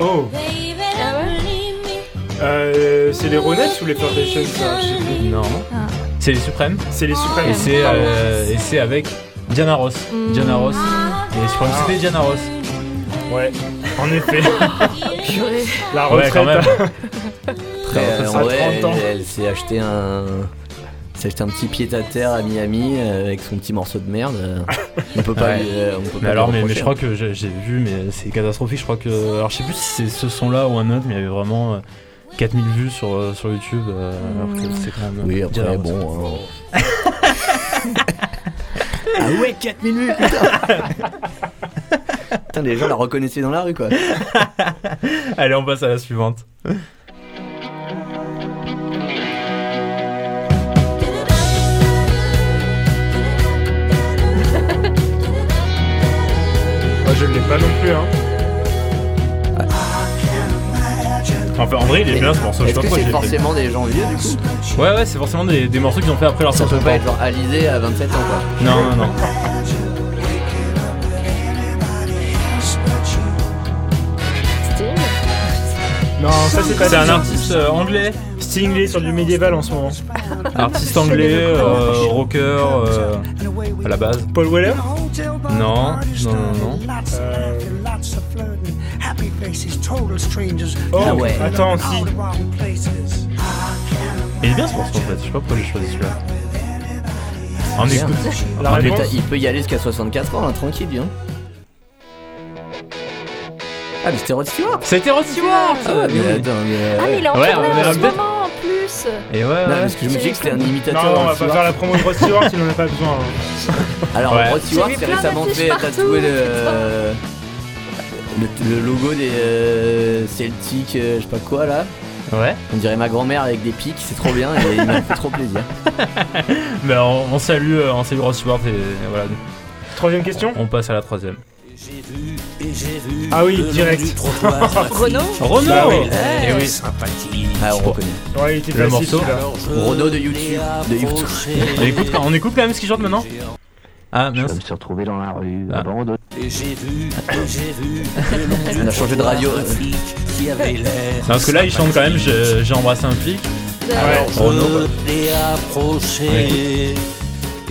Oh, Ah euh, c'est les Ronettes ou les Flirtations ça Je sais plus. Non. Ah. C'est les Suprêmes. C'est les Suprêmes. Et c'est euh, et c'est avec Diana Ross. Diana Ross. Et les Suprêmes, c'était Diana Ross. Ouais, en effet. Purée. La Ouais, retraite. quand même. Après, euh, ouais, 30 ans. elle, elle s'est acheté un. s'est acheté un petit pied à terre à Miami euh, avec son petit morceau de merde. euh, On peut pas Ouais. lui, euh, on peut Mais pas alors, mais, mais reprocher, je crois que j'ai j'ai vu, mais c'est catastrophique. Je crois que. Alors, je sais plus si c'est ce son-là ou un autre, mais il y avait vraiment euh, 4000 vues sur, euh, sur YouTube. euh, alors que c'est quand même. Oui, euh, après, bon. hein. ah ouais, 4 minutes, putain Putain, les gens la reconnaissaient dans la rue, quoi. Allez, on passe à la suivante. Moi, je l'ai pas non plus. Hein. Enfin, en vrai, il est bien ce morceau. Je sais Est-ce pas que c'est fait. forcément des gens vieux, du coup? Ouais, ouais, c'est forcément des, des morceaux qu'ils ont fait après leur Ça peut 60 pas être genre Alizé à 27 ans, quoi. Non, non, non. Non, ça c'est pas C'est un artiste euh, anglais, Sting il est sur du médiéval en ce moment. artiste anglais, euh, rocker euh, à la base. Paul Weller Non, non, non, non. Euh, Oh, Ah ouais. attends, si. Il est bien ce morceau en fait. Je sais pas pourquoi j'ai choisi celui-là. Bien. écoute. La réponse il peut y aller jusqu'à 64 ans, hein, tranquille, bien. Ah, mais c'était Rod Stewart C'était Rod Stewart Ah ouais, mais attends, mais. Ah, mais il est en Ouais, tournée on verra en ce peut-être. moment en plus Et ouais, Non, ouais. parce que je me dit que c'était un imitateur. Non, on Rod va pas Stewart. faire la promo de Rod Stewart, il en a pas besoin. hein. Alors, Ouais. Rod Stewart J'ai vu s'est plein récemment d'affiches fait partout. tatouer le, euh, le, le logo des euh, Celtics, euh, je sais pas quoi là. Ouais. On dirait ma grand-mère avec des pics, c'est trop bien et il m'a fait trop plaisir. Mais on, on salue, euh, on salue Rod Stewart et, et voilà. Troisième question? On passe à la troisième. Ah oui, direct. Renault Renaud Bah oui. Eh oui. Ah, on reconnaît. Ouais, il était Le morceau. Renault de YouTube. De YouTube. On écoute, on écoute quand même ce qu'il chante maintenant Ah, Je mince. me suis retrouvé dans la rue, Ah. abandonné. On a changé de radio. Non, parce que là, il chante quand même J'ai j'ai embrassé un flic. Ouais. Renaud. l'ai approché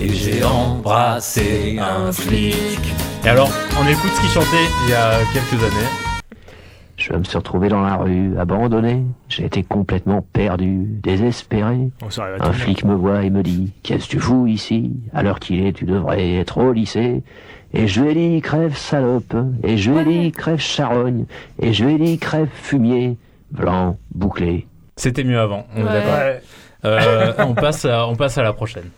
et j'ai embrassé un flic. Et alors, on écoute ce qu'il chantait il y a quelques années. Je me suis retrouvé dans la rue, abandonné. J'ai été complètement perdu, désespéré. À Un flic me voit et me dit Qu'est-ce que tu fous ici? À l'heure qu'il est, tu devrais être au lycée. Et je lui ai dit Crève salope. Et je lui ai dit Crève charogne. Et je lui ai dit Crève fumier. Blanc, bouclé. C'était mieux avant, on est Ouais. d'accord. Ouais. Euh, on, passe à, on passe à la prochaine.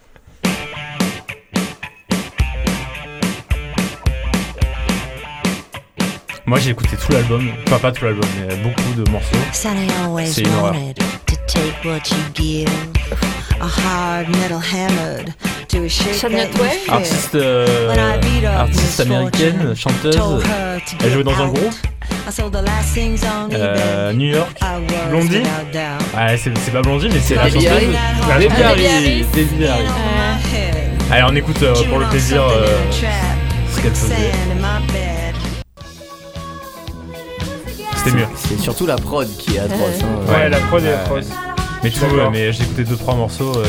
Moi j'ai écouté tout l'album, enfin pas tout l'album, mais beaucoup de morceaux. C'est une horreur. wanted to take what you give. A hard metal hammered to a shape Shania that you Twain feel. Artiste, euh, artiste américaine, chanteuse. Elle jouait dans un groupe. Euh. New York. Blondie. Ah, c'est pas Blondie, mais c'est la chanteuse. Debbie Debbie Harry. Allez, on écoute euh, pour le plaisir euh, ce qu'elle faisait. C'était mieux. C'est surtout la prod qui est atroce. hein. Ouais, la prod est atroce. Mais tout, mais j'ai écouté deux trois morceaux. euh,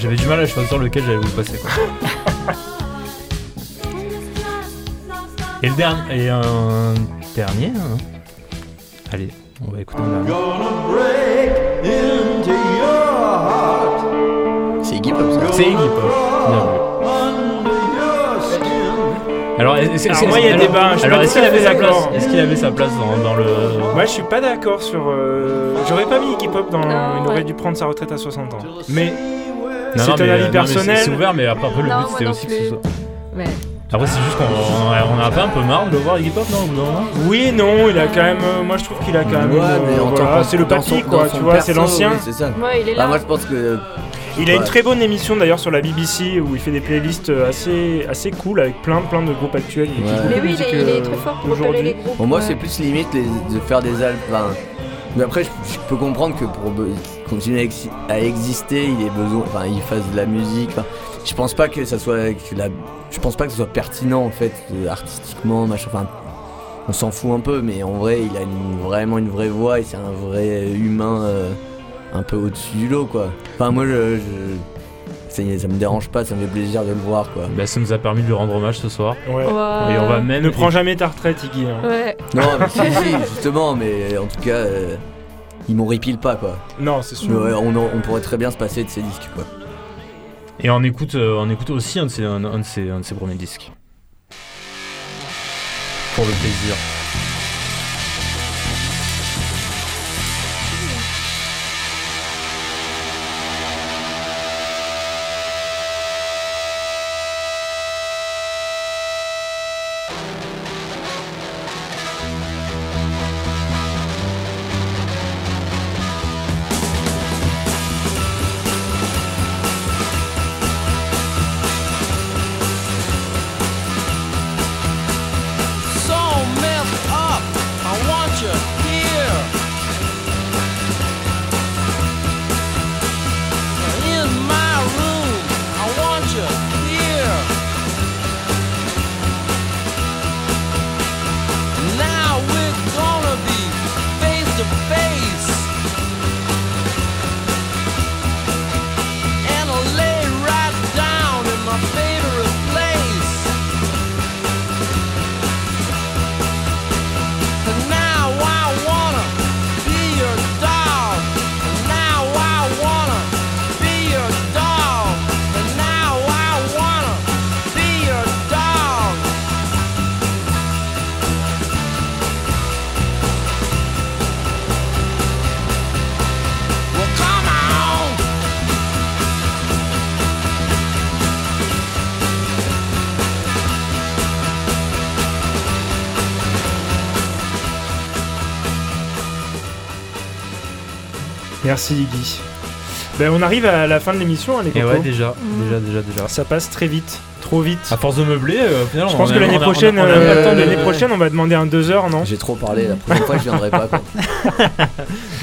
J'avais du mal à choisir lequel j'allais vous passer. Quoi. et le dernier, et un dernier. hein. Allez, on va écouter un dernier. C'est Iggy Pop ça. C'est Iggy Pop. Bien vu. Alors, est-ce- moi, il y a alors- débat, je suis Alors, pas est-ce qu'il avait sa place. Est-ce qu'il avait sa place dans, dans le Moi, je suis pas d'accord sur. euh, J'aurais pas mis Iggy Pop dans. Non, il aurait ouais. dû prendre sa retraite à 60 ans. Mais Non, c'est non, un mais- avis non, personnel. C'est c'est ouvert, mais après, après, le Non, but c'était non aussi que ce soit. Ouais. Après, c'est juste qu'on on a, a un peu un peu marre de le voir Iggy Pop, non, moment oui non, il a quand même. euh, moi, je trouve qu'il a quand même. Ouais, euh, mais en tant voilà, que- c'est le papy, quoi. Tu vois, c'est l'ancien. c'est ça. Ouais, il est Bah, là. moi je pense que. Il a une très bonne émission d'ailleurs sur la BBC où il fait des playlists assez, assez cool avec plein plein de groupes actuels. Ouais. Mais oui, il est, il est euh, très fort pour aujourd'hui. les groupes. Bon, moi c'est plus limite les- de faire des albums. Enfin, mais après je, je peux comprendre que pour continuer à, exi- à exister, il ait besoin. Enfin, il fasse de la musique. Enfin, je pense pas que ça soit. Que la, je pense pas que ce soit pertinent en fait euh, artistiquement, machin. Enfin, on s'en fout un peu, mais en vrai, il a une- vraiment une vraie voix et c'est un vrai humain euh, un peu au-dessus du lot quoi. Enfin, moi je. je- ça, ça me dérange pas, ça me fait plaisir de le voir quoi. Bah, ça nous a permis de lui rendre hommage ce soir. Ouais. Et on va même. Ne prends jamais ta retraite, Iggy. hein. Ouais. Non, mais si, si, justement, mais en tout cas, euh, il m'horripile pas quoi. Non, c'est sûr. Mais ouais, on, pourrait très bien se passer de ces disques quoi. Et on écoute, euh, on écoute aussi un de, ses, un, un de ses, un de ses premiers disques. Pour le plaisir. Merci, Iggy. Ben, on arrive à la fin de l'émission, hein, les Et cocos. ouais, déjà, déjà, déjà, déjà. Ça passe très vite, trop vite. À force de meubler, euh, au final, Je on pense a- que l'année on a- prochaine, on a- on a pas le euh, l'année prochaine, on va demander un 2 heures, non J'ai trop parlé, la prochaine fois je viendrai pas quoi.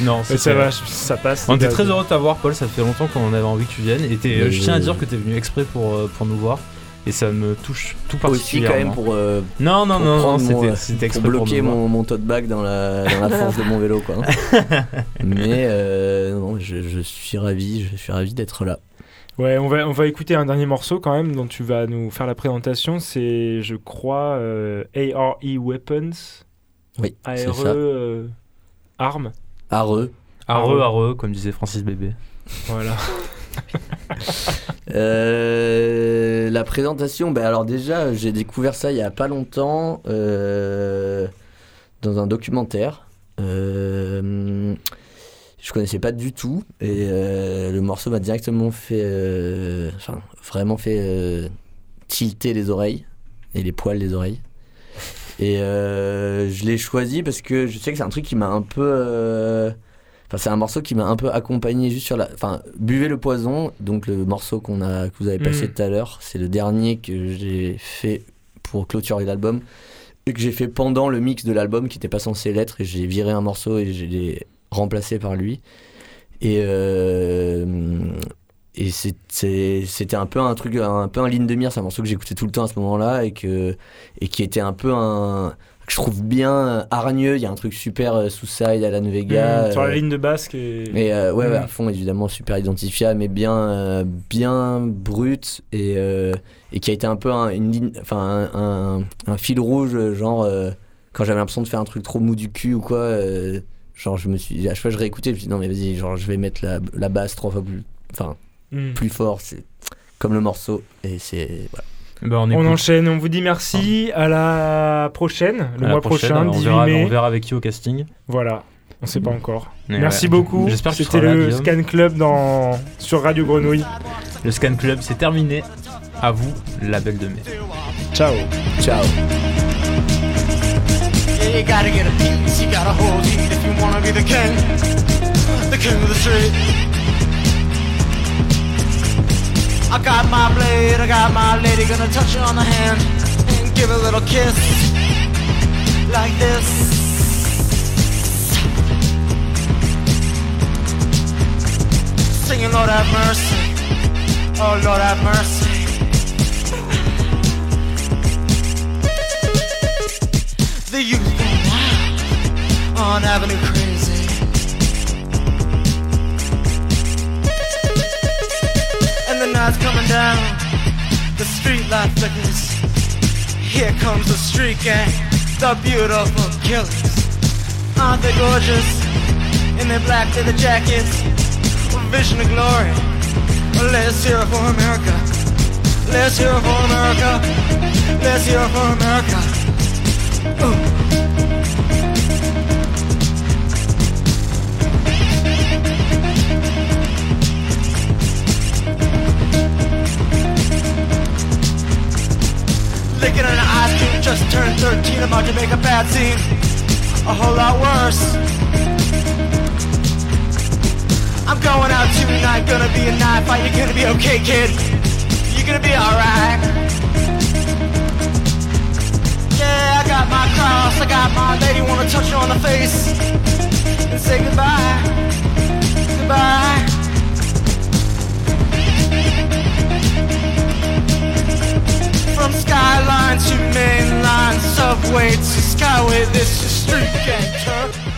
Non, c'est ça va, ça passe. On était très heureux de t'avoir, Paul. Ça fait longtemps qu'on avait envie que tu viennes. Et t'es- euh, Mais je tiens à dire que t'es venu exprès pour, euh, pour nous voir. Et ça me touche tout Aussi particulièrement. quand même pour, euh, Non, non, pour non, non, c'était pour bloquer mon, mon tote bag dans la, dans la fourche de mon vélo quoi. Mais euh, non, je, je suis ravi, je suis ravi d'être là. Ouais, on va, on va écouter un dernier morceau quand même dont tu vas nous faire la présentation. C'est, je crois, euh, ARE Weapons. Oui, ARE ça. euh, Armes. Areux. Areux, areux, comme disait Francis Bébé. Voilà. Euh, la présentation, bah alors déjà, j'ai découvert ça il y a pas longtemps euh, dans un documentaire. Euh, je connaissais pas du tout et euh, le morceau m'a directement fait, enfin vraiment fait tilter les oreilles et les poils des oreilles. Et je l'ai choisi parce que je sais que c'est un truc qui m'a un peu. Enfin, c'est un morceau qui m'a un peu accompagné juste sur la. Enfin, Buvez le poison, donc le morceau qu'on a, que vous avez passé Mm. tout à l'heure, c'est le dernier que j'ai fait pour clôturer l'album et que j'ai fait pendant le mix de l'album qui n'était pas censé l'être et j'ai viré un morceau et je l'ai remplacé par lui. Et, euh, et c'était un peu un truc, un peu un ligne de mire, c'est un morceau que j'écoutais tout le temps à ce moment-là et, que, et qui était un peu un. Je trouve bien euh, hargneux. Il y a un truc super euh, Suicide, Alan Vega. Mm, sur la euh, ligne de basse qui est- mais ouais, ouais, à fond, évidemment, super identifiable, mais bien, bien brut et, et qui a été un peu un, une ligne, enfin, un, un- un fil rouge, genre, quand j'avais l'impression de faire un truc trop mou du cul ou quoi, euh, genre, je me suis, à chaque fois, je réécoutais, je me suis dit, non, mais vas-y, genre, je vais mettre la, la basse trois fois plus, enfin, Mm. plus fort, c'est comme le morceau, et c'est, voilà. Ben, on enchaîne, on vous dit merci. À la prochaine, le À mois prochaine, prochain, on 18 verra, mai. on verra avec qui au casting. Voilà, on sait pas encore. Mais Merci ouais. beaucoup. J'espère que C'était là, le. Scan Club dans... sur Radio Grenouille. Le Scan Club, c'est terminé. À vous, la belle de mai. Ciao. Ciao. Yeah, you gotta get a piece, you gotta hold heat if you wanna be the king, the king of the street. I got my blade, I got my lady, gonna touch you on the hand and give a little kiss like this. Singing Lord have mercy, oh Lord have mercy. The youth on Avenue Crazy. Night's coming down, the street light flickers. Here comes the street gang, the beautiful killers. Aren't they gorgeous? In their black leather jackets, a vision of glory. Let's hear it for America. Let's hear it for America. Let's hear it for America. Licking an ice cream, just turned 13, about to make a bad scene. A whole lot worse. I'm going out tonight, gonna be a night fight. You're gonna be okay, kid. You're gonna be alright. Yeah, I got my cross, I got my lady, wanna touch her on the face and say goodbye. Goodbye. skyline to mainline, subway to skyway. This is street gang, turf.